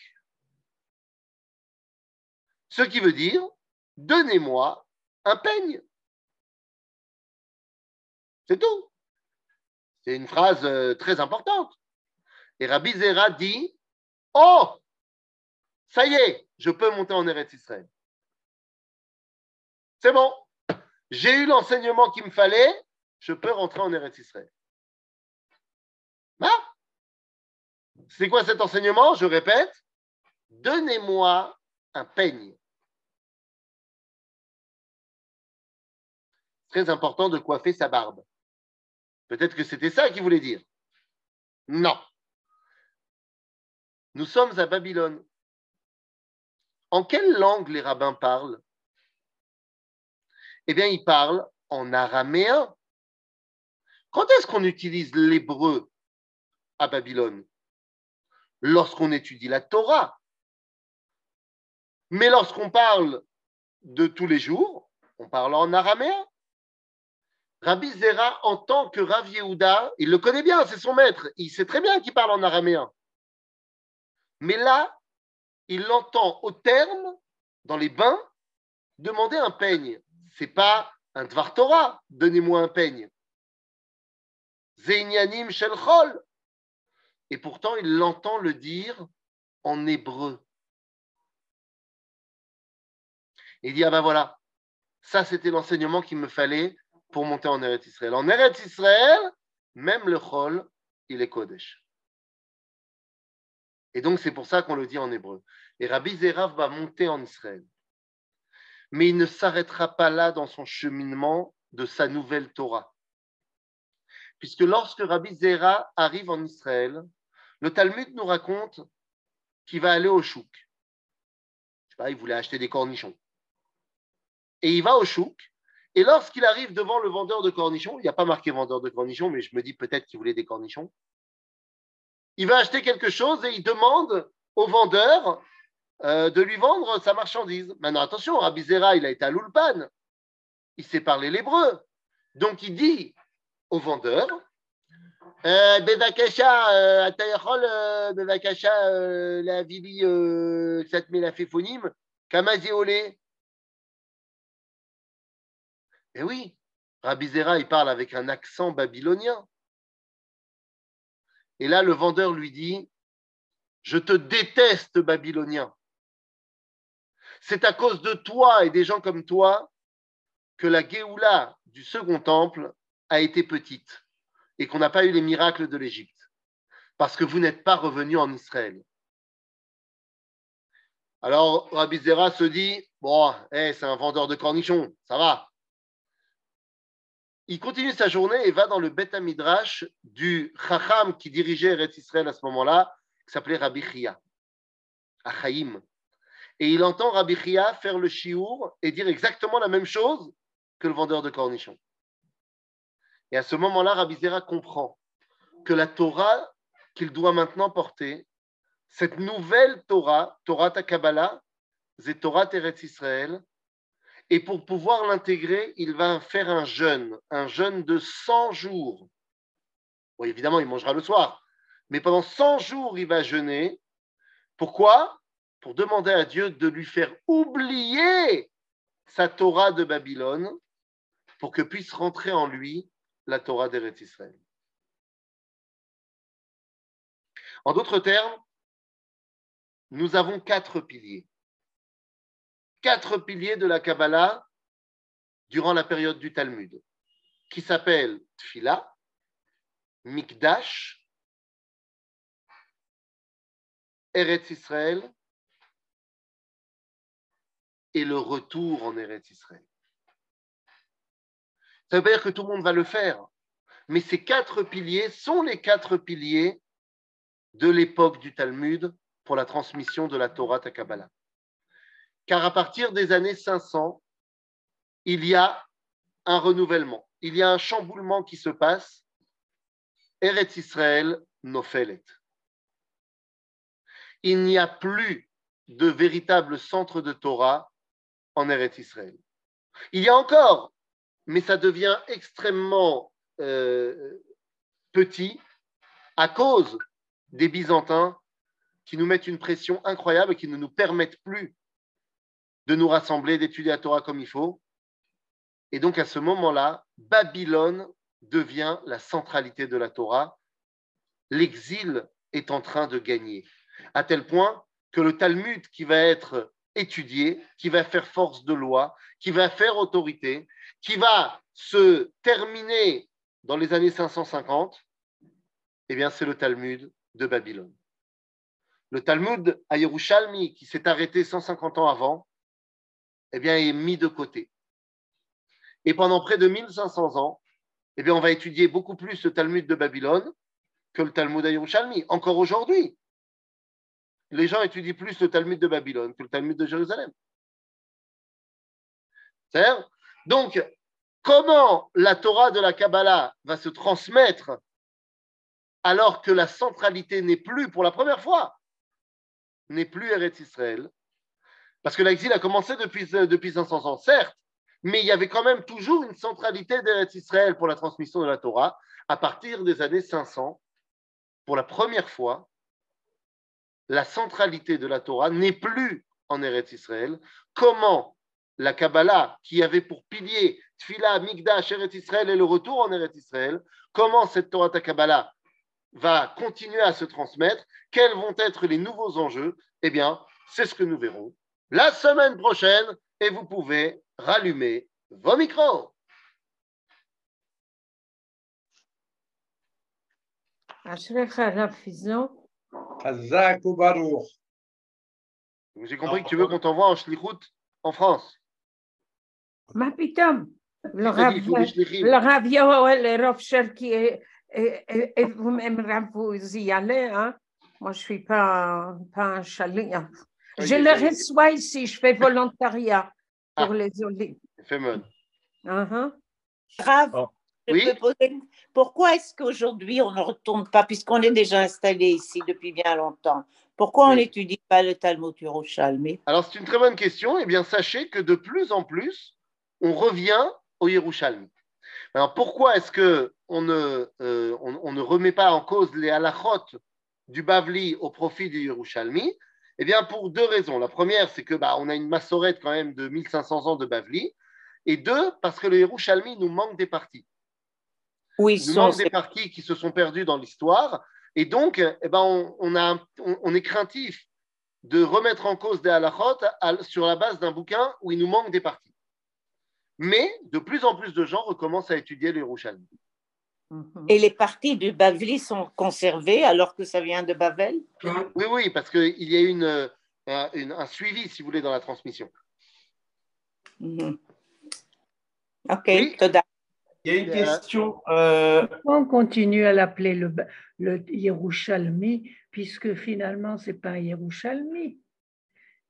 Ce qui veut dire, donnez-moi un peigne. C'est tout. C'est une phrase euh, très importante. Et Rabbi Zera dit Oh, ça y est, je peux monter en Eretz Israël. C'est bon. J'ai eu l'enseignement qu'il me fallait, je peux rentrer en Eretz Israël. Ah C'est quoi cet enseignement? Je répète Donnez-moi un peigne. très important de coiffer sa barbe. Peut-être que c'était ça qu'il voulait dire. Non. Nous sommes à Babylone. En quelle langue les rabbins parlent? Eh bien, ils parlent en araméen. Quand est-ce qu'on utilise l'hébreu à Babylone? Lorsqu'on étudie la Torah. Mais lorsqu'on parle de tous les jours, on parle en araméen. Rabbi Zera, en tant que Rav Yehuda, il le connaît bien, c'est son maître, il sait très bien qu'il parle en araméen. Mais là, il l'entend au terme, dans les bains, demander un peigne. C'est pas un Dvar Torah, donnez-moi un peigne. Zeynyanim Shelchol. Et pourtant, il l'entend le dire en hébreu. Il dit, ah ben voilà, ça c'était l'enseignement qu'il me fallait pour monter en Eretz Israël. En Eretz Israël, même le Chol, il est Kodesh. Et donc, c'est pour ça qu'on le dit en hébreu. Et Rabbi Zerav va monter en Israël. Mais il ne s'arrêtera pas là dans son cheminement de sa nouvelle Torah. Puisque lorsque Rabbi Zera arrive en Israël, le Talmud nous raconte qu'il va aller au chouk. Je sais pas, il voulait acheter des cornichons. Et il va au chouk et lorsqu'il arrive devant le vendeur de cornichons, il n'y a pas marqué vendeur de cornichons, mais je me dis peut-être qu'il voulait des cornichons. Il va acheter quelque chose et il demande au vendeur euh, de lui vendre sa marchandise. Maintenant, attention, Rabbi Zera, il a été à l'Ulpan. Il sait parler l'hébreu. Donc, il dit au vendeur Bevakasha, Atayachol, Bevakasha, la Vivi, Satme la. Eh oui, Rabbi Zera, il parle avec un accent babylonien. Et là, le vendeur lui dit Je te déteste, babylonien. C'est à cause de toi et des gens comme toi que la Géoula du second temple a été petite et qu'on n'a pas eu les miracles de l'Égypte. Parce que vous n'êtes pas revenus en Israël. Alors, Rabbi Zera se dit Bon, eh, c'est un vendeur de cornichons, ça va. Il continue sa journée et va dans le Beth Midrash du Chacham qui dirigeait Eretz Israël à ce moment-là, qui s'appelait Rabbi Chia, à Chaim. Et il entend Rabbi Chia faire le chiour et dire exactement la même chose que le vendeur de cornichons. Et à ce moment-là, Rabbi Zera comprend que la Torah qu'il doit maintenant porter, cette nouvelle Torah, Torah Takabala, c'est Torah Teretz Israël, et pour pouvoir l'intégrer, il va faire un jeûne, un jeûne de 100 jours. évidemment, il mangera le soir, mais pendant 100 jours, il va jeûner. Pourquoi? Pour demander à Dieu de lui faire oublier sa Torah de Babylone pour que puisse rentrer en lui la Torah d'Eretz Israël. En d'autres termes, nous avons quatre piliers. Quatre piliers de la Kabbalah durant la période du Talmud, qui s'appellent Tfila, Mikdash, Eretz Israël et le retour en Eretz Israël. Ça veut pas dire que tout le monde va le faire, mais ces quatre piliers sont les quatre piliers de l'époque du Talmud pour la transmission de la Torah à Kabbalah. Car à partir des années 500, il y a un renouvellement, il y a un chamboulement qui se passe. Eretz Israël nofelet. Il n'y a plus de véritable centre de Torah en Eretz Israël. Il y a encore mais ça devient extrêmement euh, petit à cause des Byzantins qui nous mettent une pression incroyable et qui ne nous permettent plus de nous rassembler, d'étudier la Torah comme il faut. Et donc à ce moment-là, Babylone devient la centralité de la Torah. L'exil est en train de gagner, à tel point que le Talmud qui va être étudié, qui va faire force de loi, qui va faire autorité, qui va se terminer dans les années 550, eh bien, c'est le Talmud de Babylone. Le Talmud à Yerushalmi, qui s'est arrêté 150 ans avant, eh bien, est mis de côté. Et pendant près de 1500 ans, eh bien, on va étudier beaucoup plus le Talmud de Babylone que le Talmud à Yerushalmi. Encore aujourd'hui, les gens étudient plus le Talmud de Babylone que le Talmud de Jérusalem. cest donc, comment la Torah de la Kabbalah va se transmettre alors que la centralité n'est plus, pour la première fois, n'est plus Eretz Israël? Parce que l'exil a commencé depuis, depuis 500 ans, certes, mais il y avait quand même toujours une centralité d'Eretz Israël pour la transmission de la Torah. À partir des années 500, pour la première fois, la centralité de la Torah n'est plus en Eretz Israël. Comment la Kabbalah, qui avait pour pilier Tfila, Migdash, Eretz Israël et le retour en Eretz Israël, comment cette Torah ta Kabbalah va continuer à se transmettre, quels vont être les nouveaux enjeux, eh bien, c'est ce que nous verrons la semaine prochaine et vous pouvez rallumer vos micros. J'ai compris que tu veux qu'on t'envoie en Shlichut en France. Ma pitom. Le Rav Yoel et Rav Cherki, et vous-même, Rav, vous y allez. Hein? Moi, je ne suis pas, pas un chalet. Hein? Je le reçois ici, je fais volontariat pour ah, les olives. C'est uh -huh. Rav, oh. Je Oui. peux poser Pourquoi est-ce qu'aujourd'hui on ne retourne pas, puisqu'on est déjà installé ici depuis bien longtemps, pourquoi on Oui. n'étudie pas le Talmud Yerushalmi Alors, c'est une très bonne question. Eh bien, sachez que de plus en plus, on revient au Yerushalmi. Alors, pourquoi est-ce que on ne, euh, on, on ne remet pas en cause les halachot du Bavli au profit du Yerushalmi? Eh bien, pour deux raisons. La première, c'est que bah, on a une massorette quand même de 1500 ans de Bavli. Et deux, parce que le Yerushalmi nous manque des parties. Oui, Il nous sont- manque des parties qui se sont perdues dans l'histoire. Et donc, eh ben, on, on a, un- on, on est craintif de remettre en cause des halachot sur la base d'un bouquin où il nous manque des parties. Mais de plus en plus de gens recommencent à étudier les Rouchalmi. Et les parties du Bavli sont conservées alors que ça vient de Bavel Oui, oui, parce qu'il y a une, euh, un suivi, si vous voulez, dans la transmission. Mhm. Ok, Il y a une question. Euh... On continue à l'appeler le, le Yerushalmi, puisque finalement, ce n'est pas un Yerushalmi.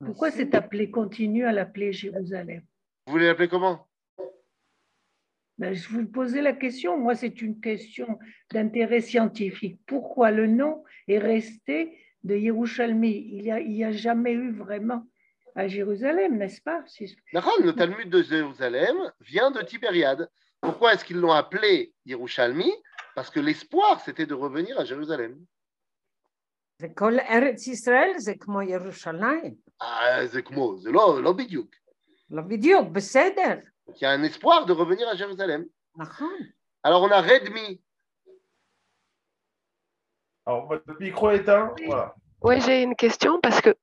Pourquoi c'est appelé, continue à l'appeler Jérusalem? Vous voulez l'appeler comment? Ben, je vous posais la question, moi c'est une question d'intérêt scientifique. Pourquoi le nom est resté de Yerushalmi? Il n'y a, il a jamais eu vraiment à Jérusalem, n'est-ce pas? Le Talmud de Jérusalem vient de Tibériade. Pourquoi est-ce qu'ils l'ont appelé Yerushalmi Parce que l'espoir, c'était de revenir à Jérusalem. C'est comme Eretz Israël, c'est comme Yerushalayim. Ah, c'est comme, c'est לא בדיוק. לא בדיוק, בסדר. Il y a un espoir de revenir à Jérusalem. Alors on a Redmi. Alors votre micro est éteint. Voilà. Oui, j'ai une question parce que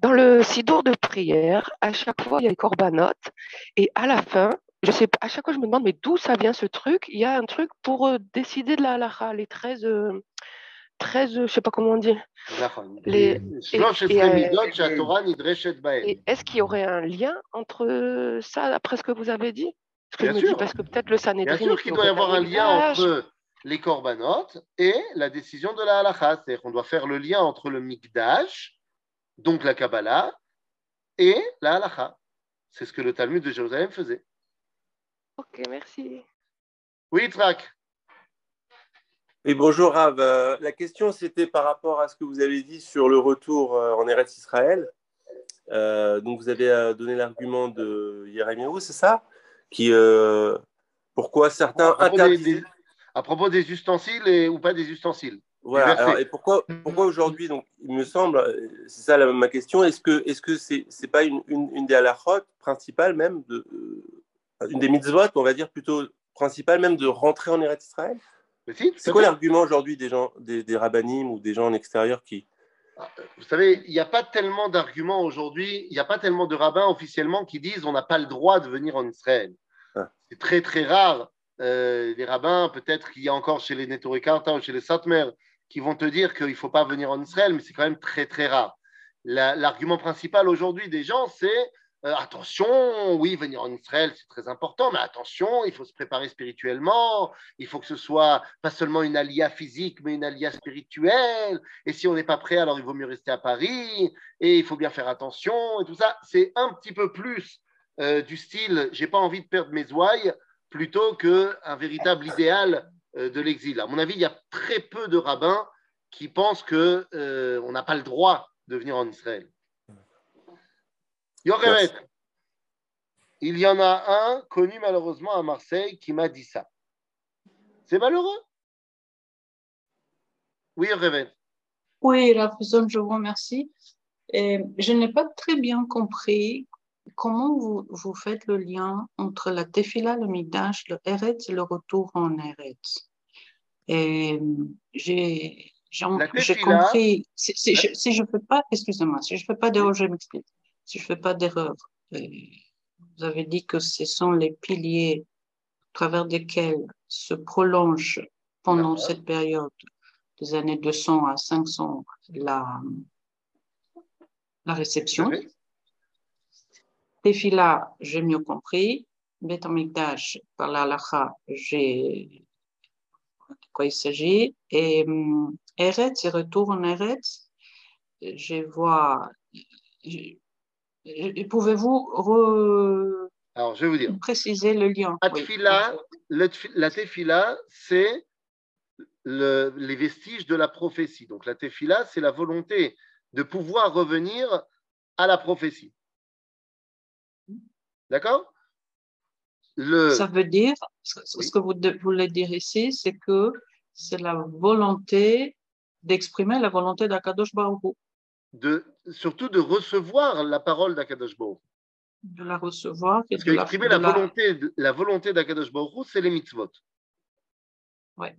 dans le sidour de prière, à chaque fois, il y a les corbanotes et à la fin, je sais à chaque fois, je me demande, mais d'où ça vient ce truc? Il y a un truc pour euh, décider de la halakha, les 13, 13 je ne sais pas comment on dit. Les, est-ce qu'il y aurait un lien entre ça, après ce que vous avez dit? Bien sûr. parce que peut-être le Sanhedrin. Bien sûr qu'il doit y avoir un lien entre les corbanotes et la décision de la halakha. C'est-à-dire qu'on doit faire le lien entre le mikdash, donc la Kabbalah, et la halakha. C'est ce que le Talmud de Jérusalem faisait. Ok, merci. Oui, Trak. Oui, bonjour Rav. Euh, la question, c'était par rapport à ce que vous avez dit sur le retour euh, en Eretz Israël. Euh, donc, vous avez donné l'argument de Yeremiaou, c'est ça? Qui, Pourquoi certains interdisent à propos des ustensiles et, ou pas des ustensiles. Voilà. et pourquoi, pourquoi aujourd'hui, donc, il me semble, c'est ça la, ma question, est-ce que est-ce que c'est c'est pas une, une, des halachot principales même de une des mitzvot, on va dire plutôt principales même de rentrer en Eretz Israël si, C'est quoi l'argument aujourd'hui des gens, des, des rabbinim ou des gens en extérieur qui vous savez, il n'y a pas tellement d'arguments aujourd'hui, il n'y a pas tellement de rabbins officiellement qui disent on n'a pas le droit de venir en Israël. Ah. C'est très très rare euh, les rabbins, peut-être qu'il y a encore chez les Netorikarta ou chez les Satmer, qui vont te dire qu'il ne faut pas venir en Israël, mais c'est quand même très très rare. L'argument principal aujourd'hui des gens, c'est euh, attention, oui, venir en Israël, c'est très important, mais attention, il faut se préparer spirituellement, il faut que ce soit pas seulement une alia physique, mais une alia spirituelle, et si on n'est pas prêt, alors il vaut mieux rester à Paris, et il faut bien faire attention, et tout ça. C'est un petit peu plus euh, du style, j'ai pas envie de perdre mes ouailles, plutôt qu'un véritable idéal euh, de l'exil. À mon avis, il y a très peu de rabbins qui pensent qu'on n'a pas le droit de venir en Israël. Il y en a un connu malheureusement à Marseille qui m'a dit ça. C'est malheureux? Oui, Yorevet. Oui, Rafizon, je vous remercie. Et je n'ai pas très bien compris comment vous, vous, faites le lien entre la tefila, le midash, le eretz et le retour en eretz Et j'ai compris, si, si, je, si je fais pas, excusez-moi, si je fais pas d'erreur, je m'explique. Si je fais pas d'erreur, vous avez dit que ce sont les piliers à travers desquels se prolonge pendant cette période des années 200 à 500 la, la réception. Tefila, j'ai mieux compris. Betamikdash, par la lacha, j'ai de quoi il s'agit. Et um, Eretz, il retourne en Eretz. Je vois. Pouvez-vous re... Alors, je vais vous dire. préciser le lien? Atfila, oui. La tefila, c'est le, les vestiges de la prophétie. Donc, la tefila, c'est la volonté de pouvoir revenir à la prophétie. D'accord? Ça veut dire, ce que vous voulez dire ici, c'est que c'est la volonté d'exprimer la volonté d'Akadosh Baruch de, Surtout de recevoir la parole d'Akadosh Baruch De la recevoir. Parce qu'exprimer la, la, volonté, la volonté d'Akadosh Baruch c'est les mitzvot. Ouais.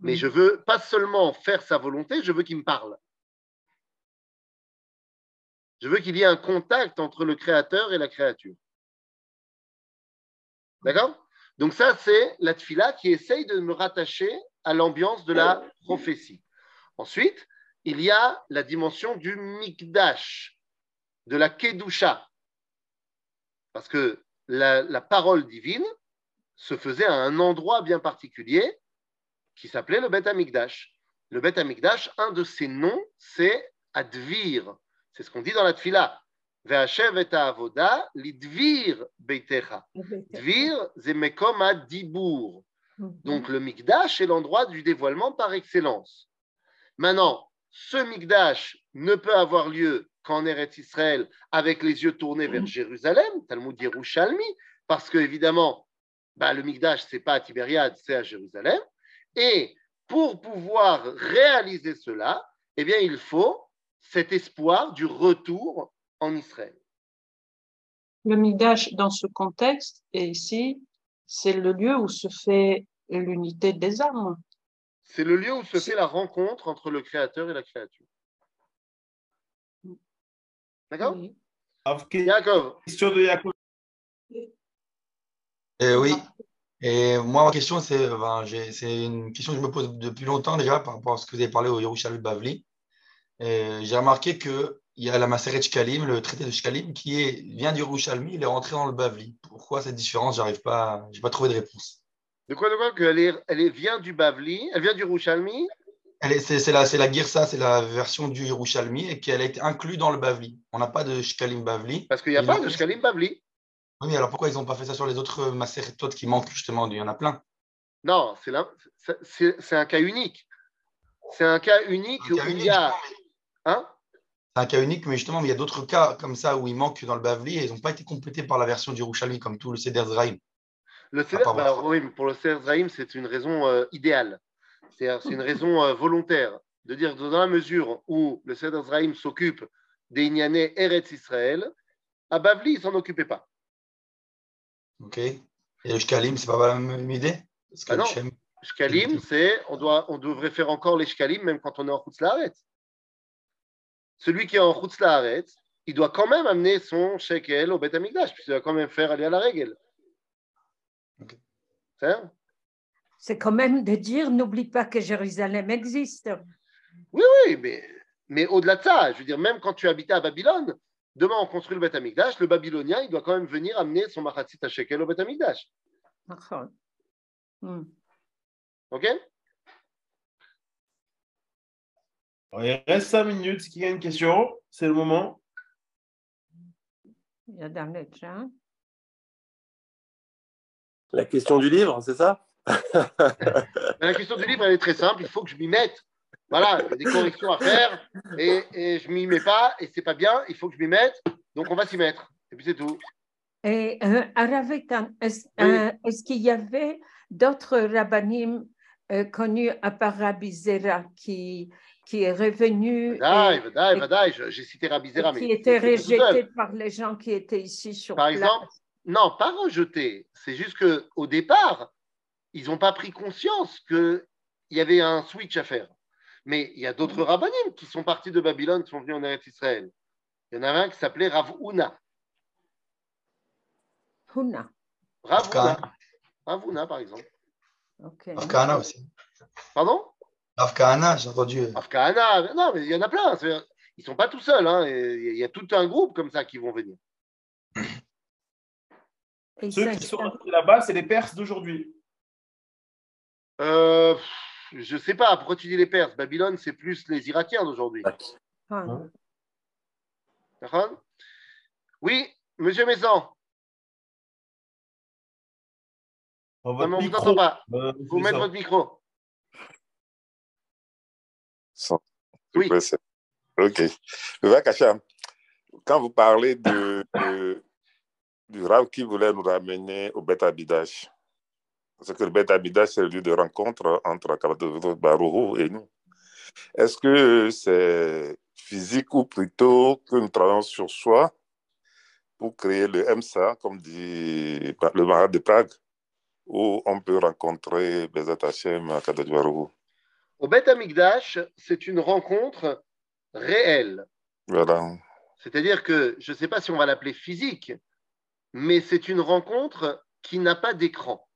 Mais je veux pas seulement faire sa volonté, je veux qu'il me parle. Je veux qu'il y ait un contact entre le créateur et la créature. D'accord? Donc ça, c'est la tfila qui essaye de me rattacher à l'ambiance de la prophétie. Ensuite, il y a la dimension du mikdash, de la kedusha. Parce que la, parole divine se faisait à un endroit bien particulier qui s'appelait le Bet Amikdash. Le Bet Amikdash, un de ses noms, c'est Advir. C'est ce qu'on dit dans la tfila. Ve'ashev et avoda lidvir beitecha. Dvir, zemekom dibur. Mhm. Donc le Mikdash est l'endroit du dévoilement par excellence. Maintenant, ce Mikdash ne peut avoir lieu qu'en Eretz Israël avec les yeux tournés vers Jérusalem, Talmud Yerushalmi, parce que évidemment, bah, le Mikdash, c'est pas à Tibériade, c'est à Jérusalem. Et pour pouvoir réaliser cela, eh bien, il faut cet espoir du retour en Israël. Le Mikdash, dans ce contexte, et ici, c'est le lieu où se fait l'unité des âmes. C'est le lieu où se fait la rencontre entre le Créateur et la créature. D'accord? Oui. Question de Yaakov. Eh oui. Et moi, ma question, c'est une question que je me pose depuis longtemps déjà par rapport à ce que vous avez parlé au Yerushalayim Bavli. J'ai remarqué qu'il y a la Maseret Shkalim, le traité de Shkalim, qui est, vient du Yerushalmi, il est rentré dans le Bavli. Pourquoi cette différence? J'arrive pas, j'ai pas trouvé de réponse. De quoi, de quoi elle, elle vient du Bavli, elle vient du Yerushalmi? C'est la, la Girsa, c'est la version du Yerushalmi et qu'elle a été inclue dans le Bavli. On n'a pas de Shkalim Bavli. Parce qu'il n'y a pas de Shkalim Bavli. Oui, alors pourquoi ils n'ont pas fait ça sur les autres Maseretot qui manquent justement? Il y en a plein. Non, c'est un cas unique. C'est un cas unique où il y a. Hein? C'est un cas unique, mais justement, il y a d'autres cas comme ça où il manque dans le Bavli et ils n'ont pas été complétés par la version du Yerushalmi, comme tout le Seder Zraïm. Le Seder, bah, oui, pour le Seder Zraïm, c'est une raison euh, idéale. C'est une raison euh, volontaire de dire que dans la mesure où le Seder Zraïm s'occupe des Inyanés Eretz Israël, à Bavli, il ne s'en occupait pas. Ok. Et le Shkalim, c'est pas la même idée? Parce ah non. Shkalim, c'est on, doit, on devrait faire encore les Shkalim même quand on est en Chutzlaharet. Celui qui est en Chutzlaharet, il doit quand même amener son shekel au Beth Amikdash, puisqu'il doit quand même faire aller à la règle. C'est quand même de dire n'oublie pas que Jérusalem existe. Oui, oui, mais, mais au-delà de ça, je veux dire, même quand tu habitais à Babylone, demain on construit le Beth Amikdash, le Babylonien, il doit quand même venir amener son Machatzit à Shekel au Beth Amikdash. Hmm. Ok? Il reste cinq minutes. Qui y a une question? C'est le moment. Il y a dans le chat. La question du livre, c'est ça? La question du livre, elle est très simple. Il faut que je m'y mette. Voilà, il y a des corrections à faire et, et je m'y mets pas et c'est pas bien. Il faut que je m'y mette. Donc, on va s'y mettre. Et puis, c'est tout. Et euh, est-ce euh, est qu'il y avait d'autres rabbinim euh, connus à part Rabizera qui, qui est revenu j'ai cité Rabizera, mais qui était rejeté par les gens qui étaient ici sur Par exemple, non, pas rejeté. C'est juste qu'au départ, ils n'ont pas pris conscience qu'il y avait un switch à faire. Mais il y a d'autres mm. rabbinim qui sont partis de Babylone, qui sont venus en Eretz Israël. Il y en a un qui s'appelait Rav Huna. Huna. Rav Huna. Rav Huna, par exemple. Okay. Afghana aussi. Pardon? Afghana, j'ai entendu. Afghana, non, mais il y en a plein. Ils ne sont pas tout seuls. Hein. Il y a tout un groupe comme ça qui vont venir. Ceux qui sont là-bas, c'est les Perses d'aujourd'hui. Euh, je sais pas. Pourquoi tu dis les Perses? Babylone, c'est plus les Irakiens d'aujourd'hui. Ah. Oui, monsieur Maison. on ne vous entend pas. Euh, vous mettez votre micro. Oui. Ok. Le quand vous parlez de, du rave qui voulait nous ramener au bêta bidage, parce que le Beth Abida, c'est le lieu de rencontre entre Kabbalah Baruch et nous. Est-ce que c'est physique ou plutôt que nous travaillons sur soi pour créer le MSA, comme dit le Marat de Prague, où on peut rencontrer Bezat Hashem à Baruch Au Beth Amikdash, c'est une rencontre réelle. Voilà. C'est-à-dire que je ne sais pas si on va l'appeler physique, mais c'est une rencontre qui n'a pas d'écran.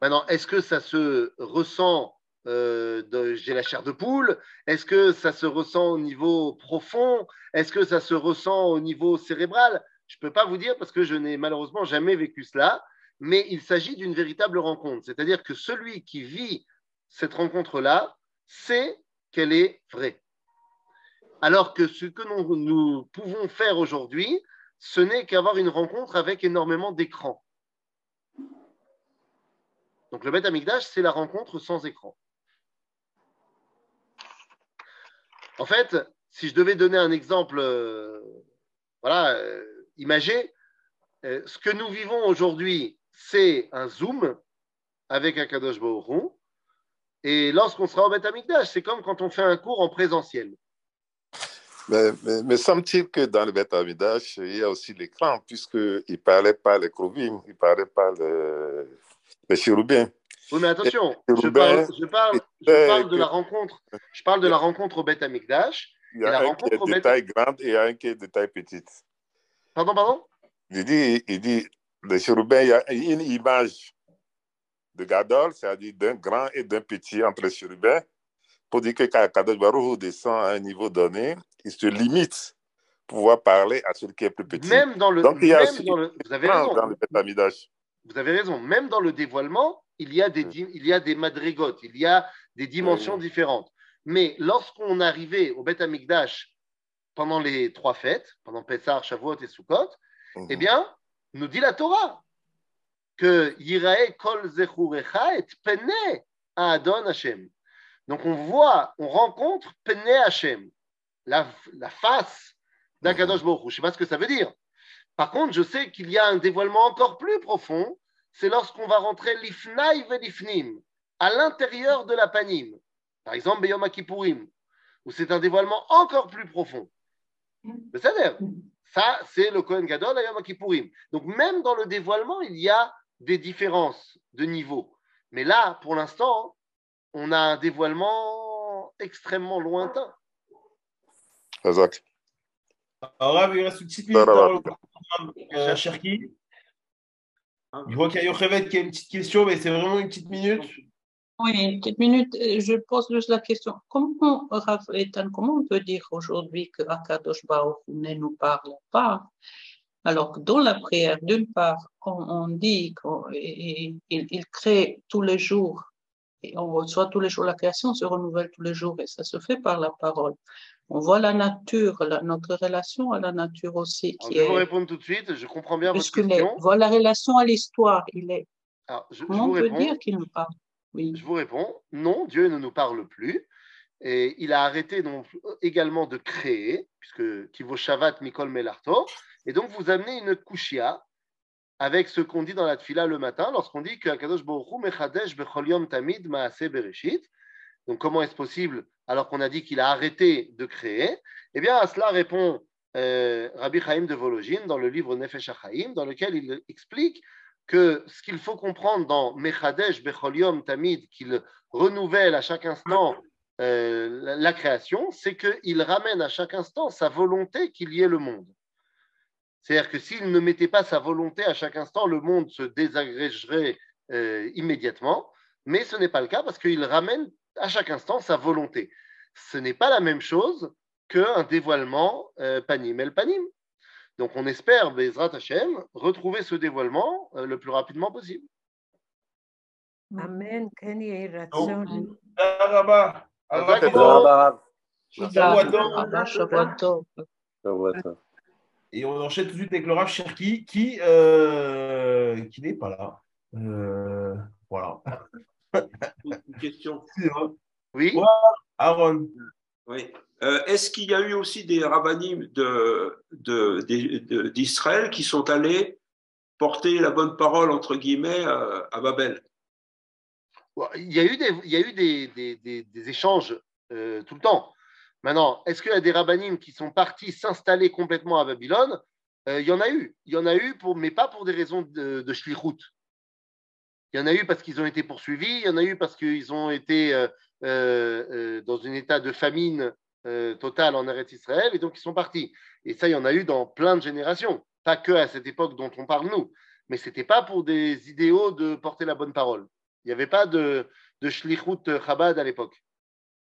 Maintenant, est-ce que ça se ressent euh, j'ai la chair de poule? Est-ce que ça se ressent au niveau profond? Est-ce que ça se ressent au niveau cérébral? Je ne peux pas vous dire parce que je n'ai malheureusement jamais vécu cela, mais il s'agit d'une véritable rencontre. C'est-à-dire que celui qui vit cette rencontre-là sait qu'elle est vraie. Alors que ce que nous, nous pouvons faire aujourd'hui, ce n'est qu'avoir une rencontre avec énormément d'écrans. Donc le Beth Amikdash, c'est la rencontre sans écran. En fait, si je devais donner un exemple, euh, voilà, euh, imagé, euh, ce que nous vivons aujourd'hui, c'est un Zoom avec un Kadosh Baruch Et lorsqu'on sera au Beth Amikdash, c'est comme quand on fait un cours en présentiel. Mais, mais, semble-t-il que dans le Beth Amikdash, il y a aussi l'écran, puisqu'il ne parlait pas les Krovim, il ne parlait pas les, les chérubins. Oui, mais attention, je parle, je parle, je parle de la rencontre. Je parle de la rencontre au Beth Amikdash. Il y a un qui est de taille grande et un qui est de taille petite. Pardon, pardon? Il dit, il dit, le chérubin, il y a une image de Gadol, c'est-à-dire d'un grand et d'un petit entre les chérubins, pour dire que quand Kadosh Baruch descend à un niveau donné, il se limite pour pouvoir parler à celui qui est plus petit. Même dans le, Donc, il y a même dans le vous avez raison. dans le Beth Amikdash. Vous avez raison. Même dans le dévoilement, il y a des, il y a des madrigotes, il y a des dimensions différentes. Mais lorsqu'on arrivait au Beth Amikdash pendant les trois fêtes, pendant Pessah, Shavuot et Sukkot, eh bien, nous dit la Torah que Yirae kol zechurecha et pene à Adon Hashem. Donc on voit, on rencontre pene Hashem, la, face d'Akadosh Baruch. Je ne sais pas ce que ça veut dire. Par contre, je sais qu'il y a un dévoilement encore plus profond c'est lorsqu'on va rentrer l'ifnaï l'ifnim, à l'intérieur de la panim. Par exemple, Beyom où c'est un dévoilement encore plus profond. C'est-à-dire, ça, c'est le Kohen Gadol à. Donc, même dans le dévoilement, il y a des différences de niveau. Mais là, pour l'instant, on a un dévoilement extrêmement lointain. Exact. Alors, il reste une petite minute dans le Cherki. Je vois qu'il y a Yochevet qui a une petite question, mais c'est vraiment une petite minute. Oui, une petite minute. Je pose juste la question. Comment, comment on peut dire aujourd'hui que Akadosh Baruch ne nous parle pas alors que dans la prière, d'une part, on, dit qu'il crée tous les jours, et on reçoit tous les jours, la création se renouvelle tous les jours, et ça se fait par la parole on voit la nature, notre relation à la nature aussi. Qui je vais vous répondre tout de suite, je comprends bien votre question. On voit la relation à l'histoire, il est. je, Comment on peut dire qu'il nous parle? Oui. Je vous réponds, non, Dieu ne nous parle plus. Et il a arrêté donc également de créer, puisque Kivo Shavat Mikol Melarto. Et donc vous amenez une kushia avec ce qu'on dit dans la tfila le matin, lorsqu'on dit que Akadosh Baruch Mechadesh Bechol Yom Tamid Maase Bereshit. Donc comment est-ce possible alors qu'on a dit qu'il a arrêté de créer? Eh bien, à cela répond euh, Rabbi Chaim de Vologine dans le livre Nefesh HaChaim, dans lequel il explique que ce qu'il faut comprendre dans Mechadesh Becholiom Tamid, qu'il renouvelle à chaque instant euh, la, création, c'est qu'il ramène à chaque instant sa volonté qu'il y ait le monde. C'est-à-dire que s'il ne mettait pas sa volonté à chaque instant, le monde se désagrégerait euh, immédiatement. Mais ce n'est pas le cas parce qu'il ramène à chaque instant sa volonté. Ce n'est pas la même chose qu'un dévoilement euh, panim el panim. Donc on espère, Bezrat Hashem, retrouver ce dévoilement euh, le plus rapidement possible. Amen. Et on enchaîne tout de suite avec le Rav Cherki qui, euh, qui n'est pas là. Euh, voilà. Une question. Oui. Aaron. Oui. Euh, est-ce qu'il y a eu aussi des rabbinim d'Israël de, de, qui sont allés porter la bonne parole, entre guillemets, à, Babel? Il y a eu des, il y a eu des, des, échanges euh, tout le temps. Maintenant, est-ce qu'il y a des rabbinim qui sont partis s'installer complètement à Babylone? Euh, Il y en a eu. Il y en a eu, pour, mais pas pour des raisons de, de il y en a eu parce qu'ils ont été poursuivis, il y en a eu parce qu'ils ont été euh, euh, euh, dans un état de famine totale en Eretz Israël, et donc ils sont partis. Et ça, il y en a eu dans plein de générations, pas que à cette époque dont on parle nous, mais ce n'était pas pour des idéaux de porter la bonne parole. Il n'y avait pas de, de Shlichut Chabad à l'époque.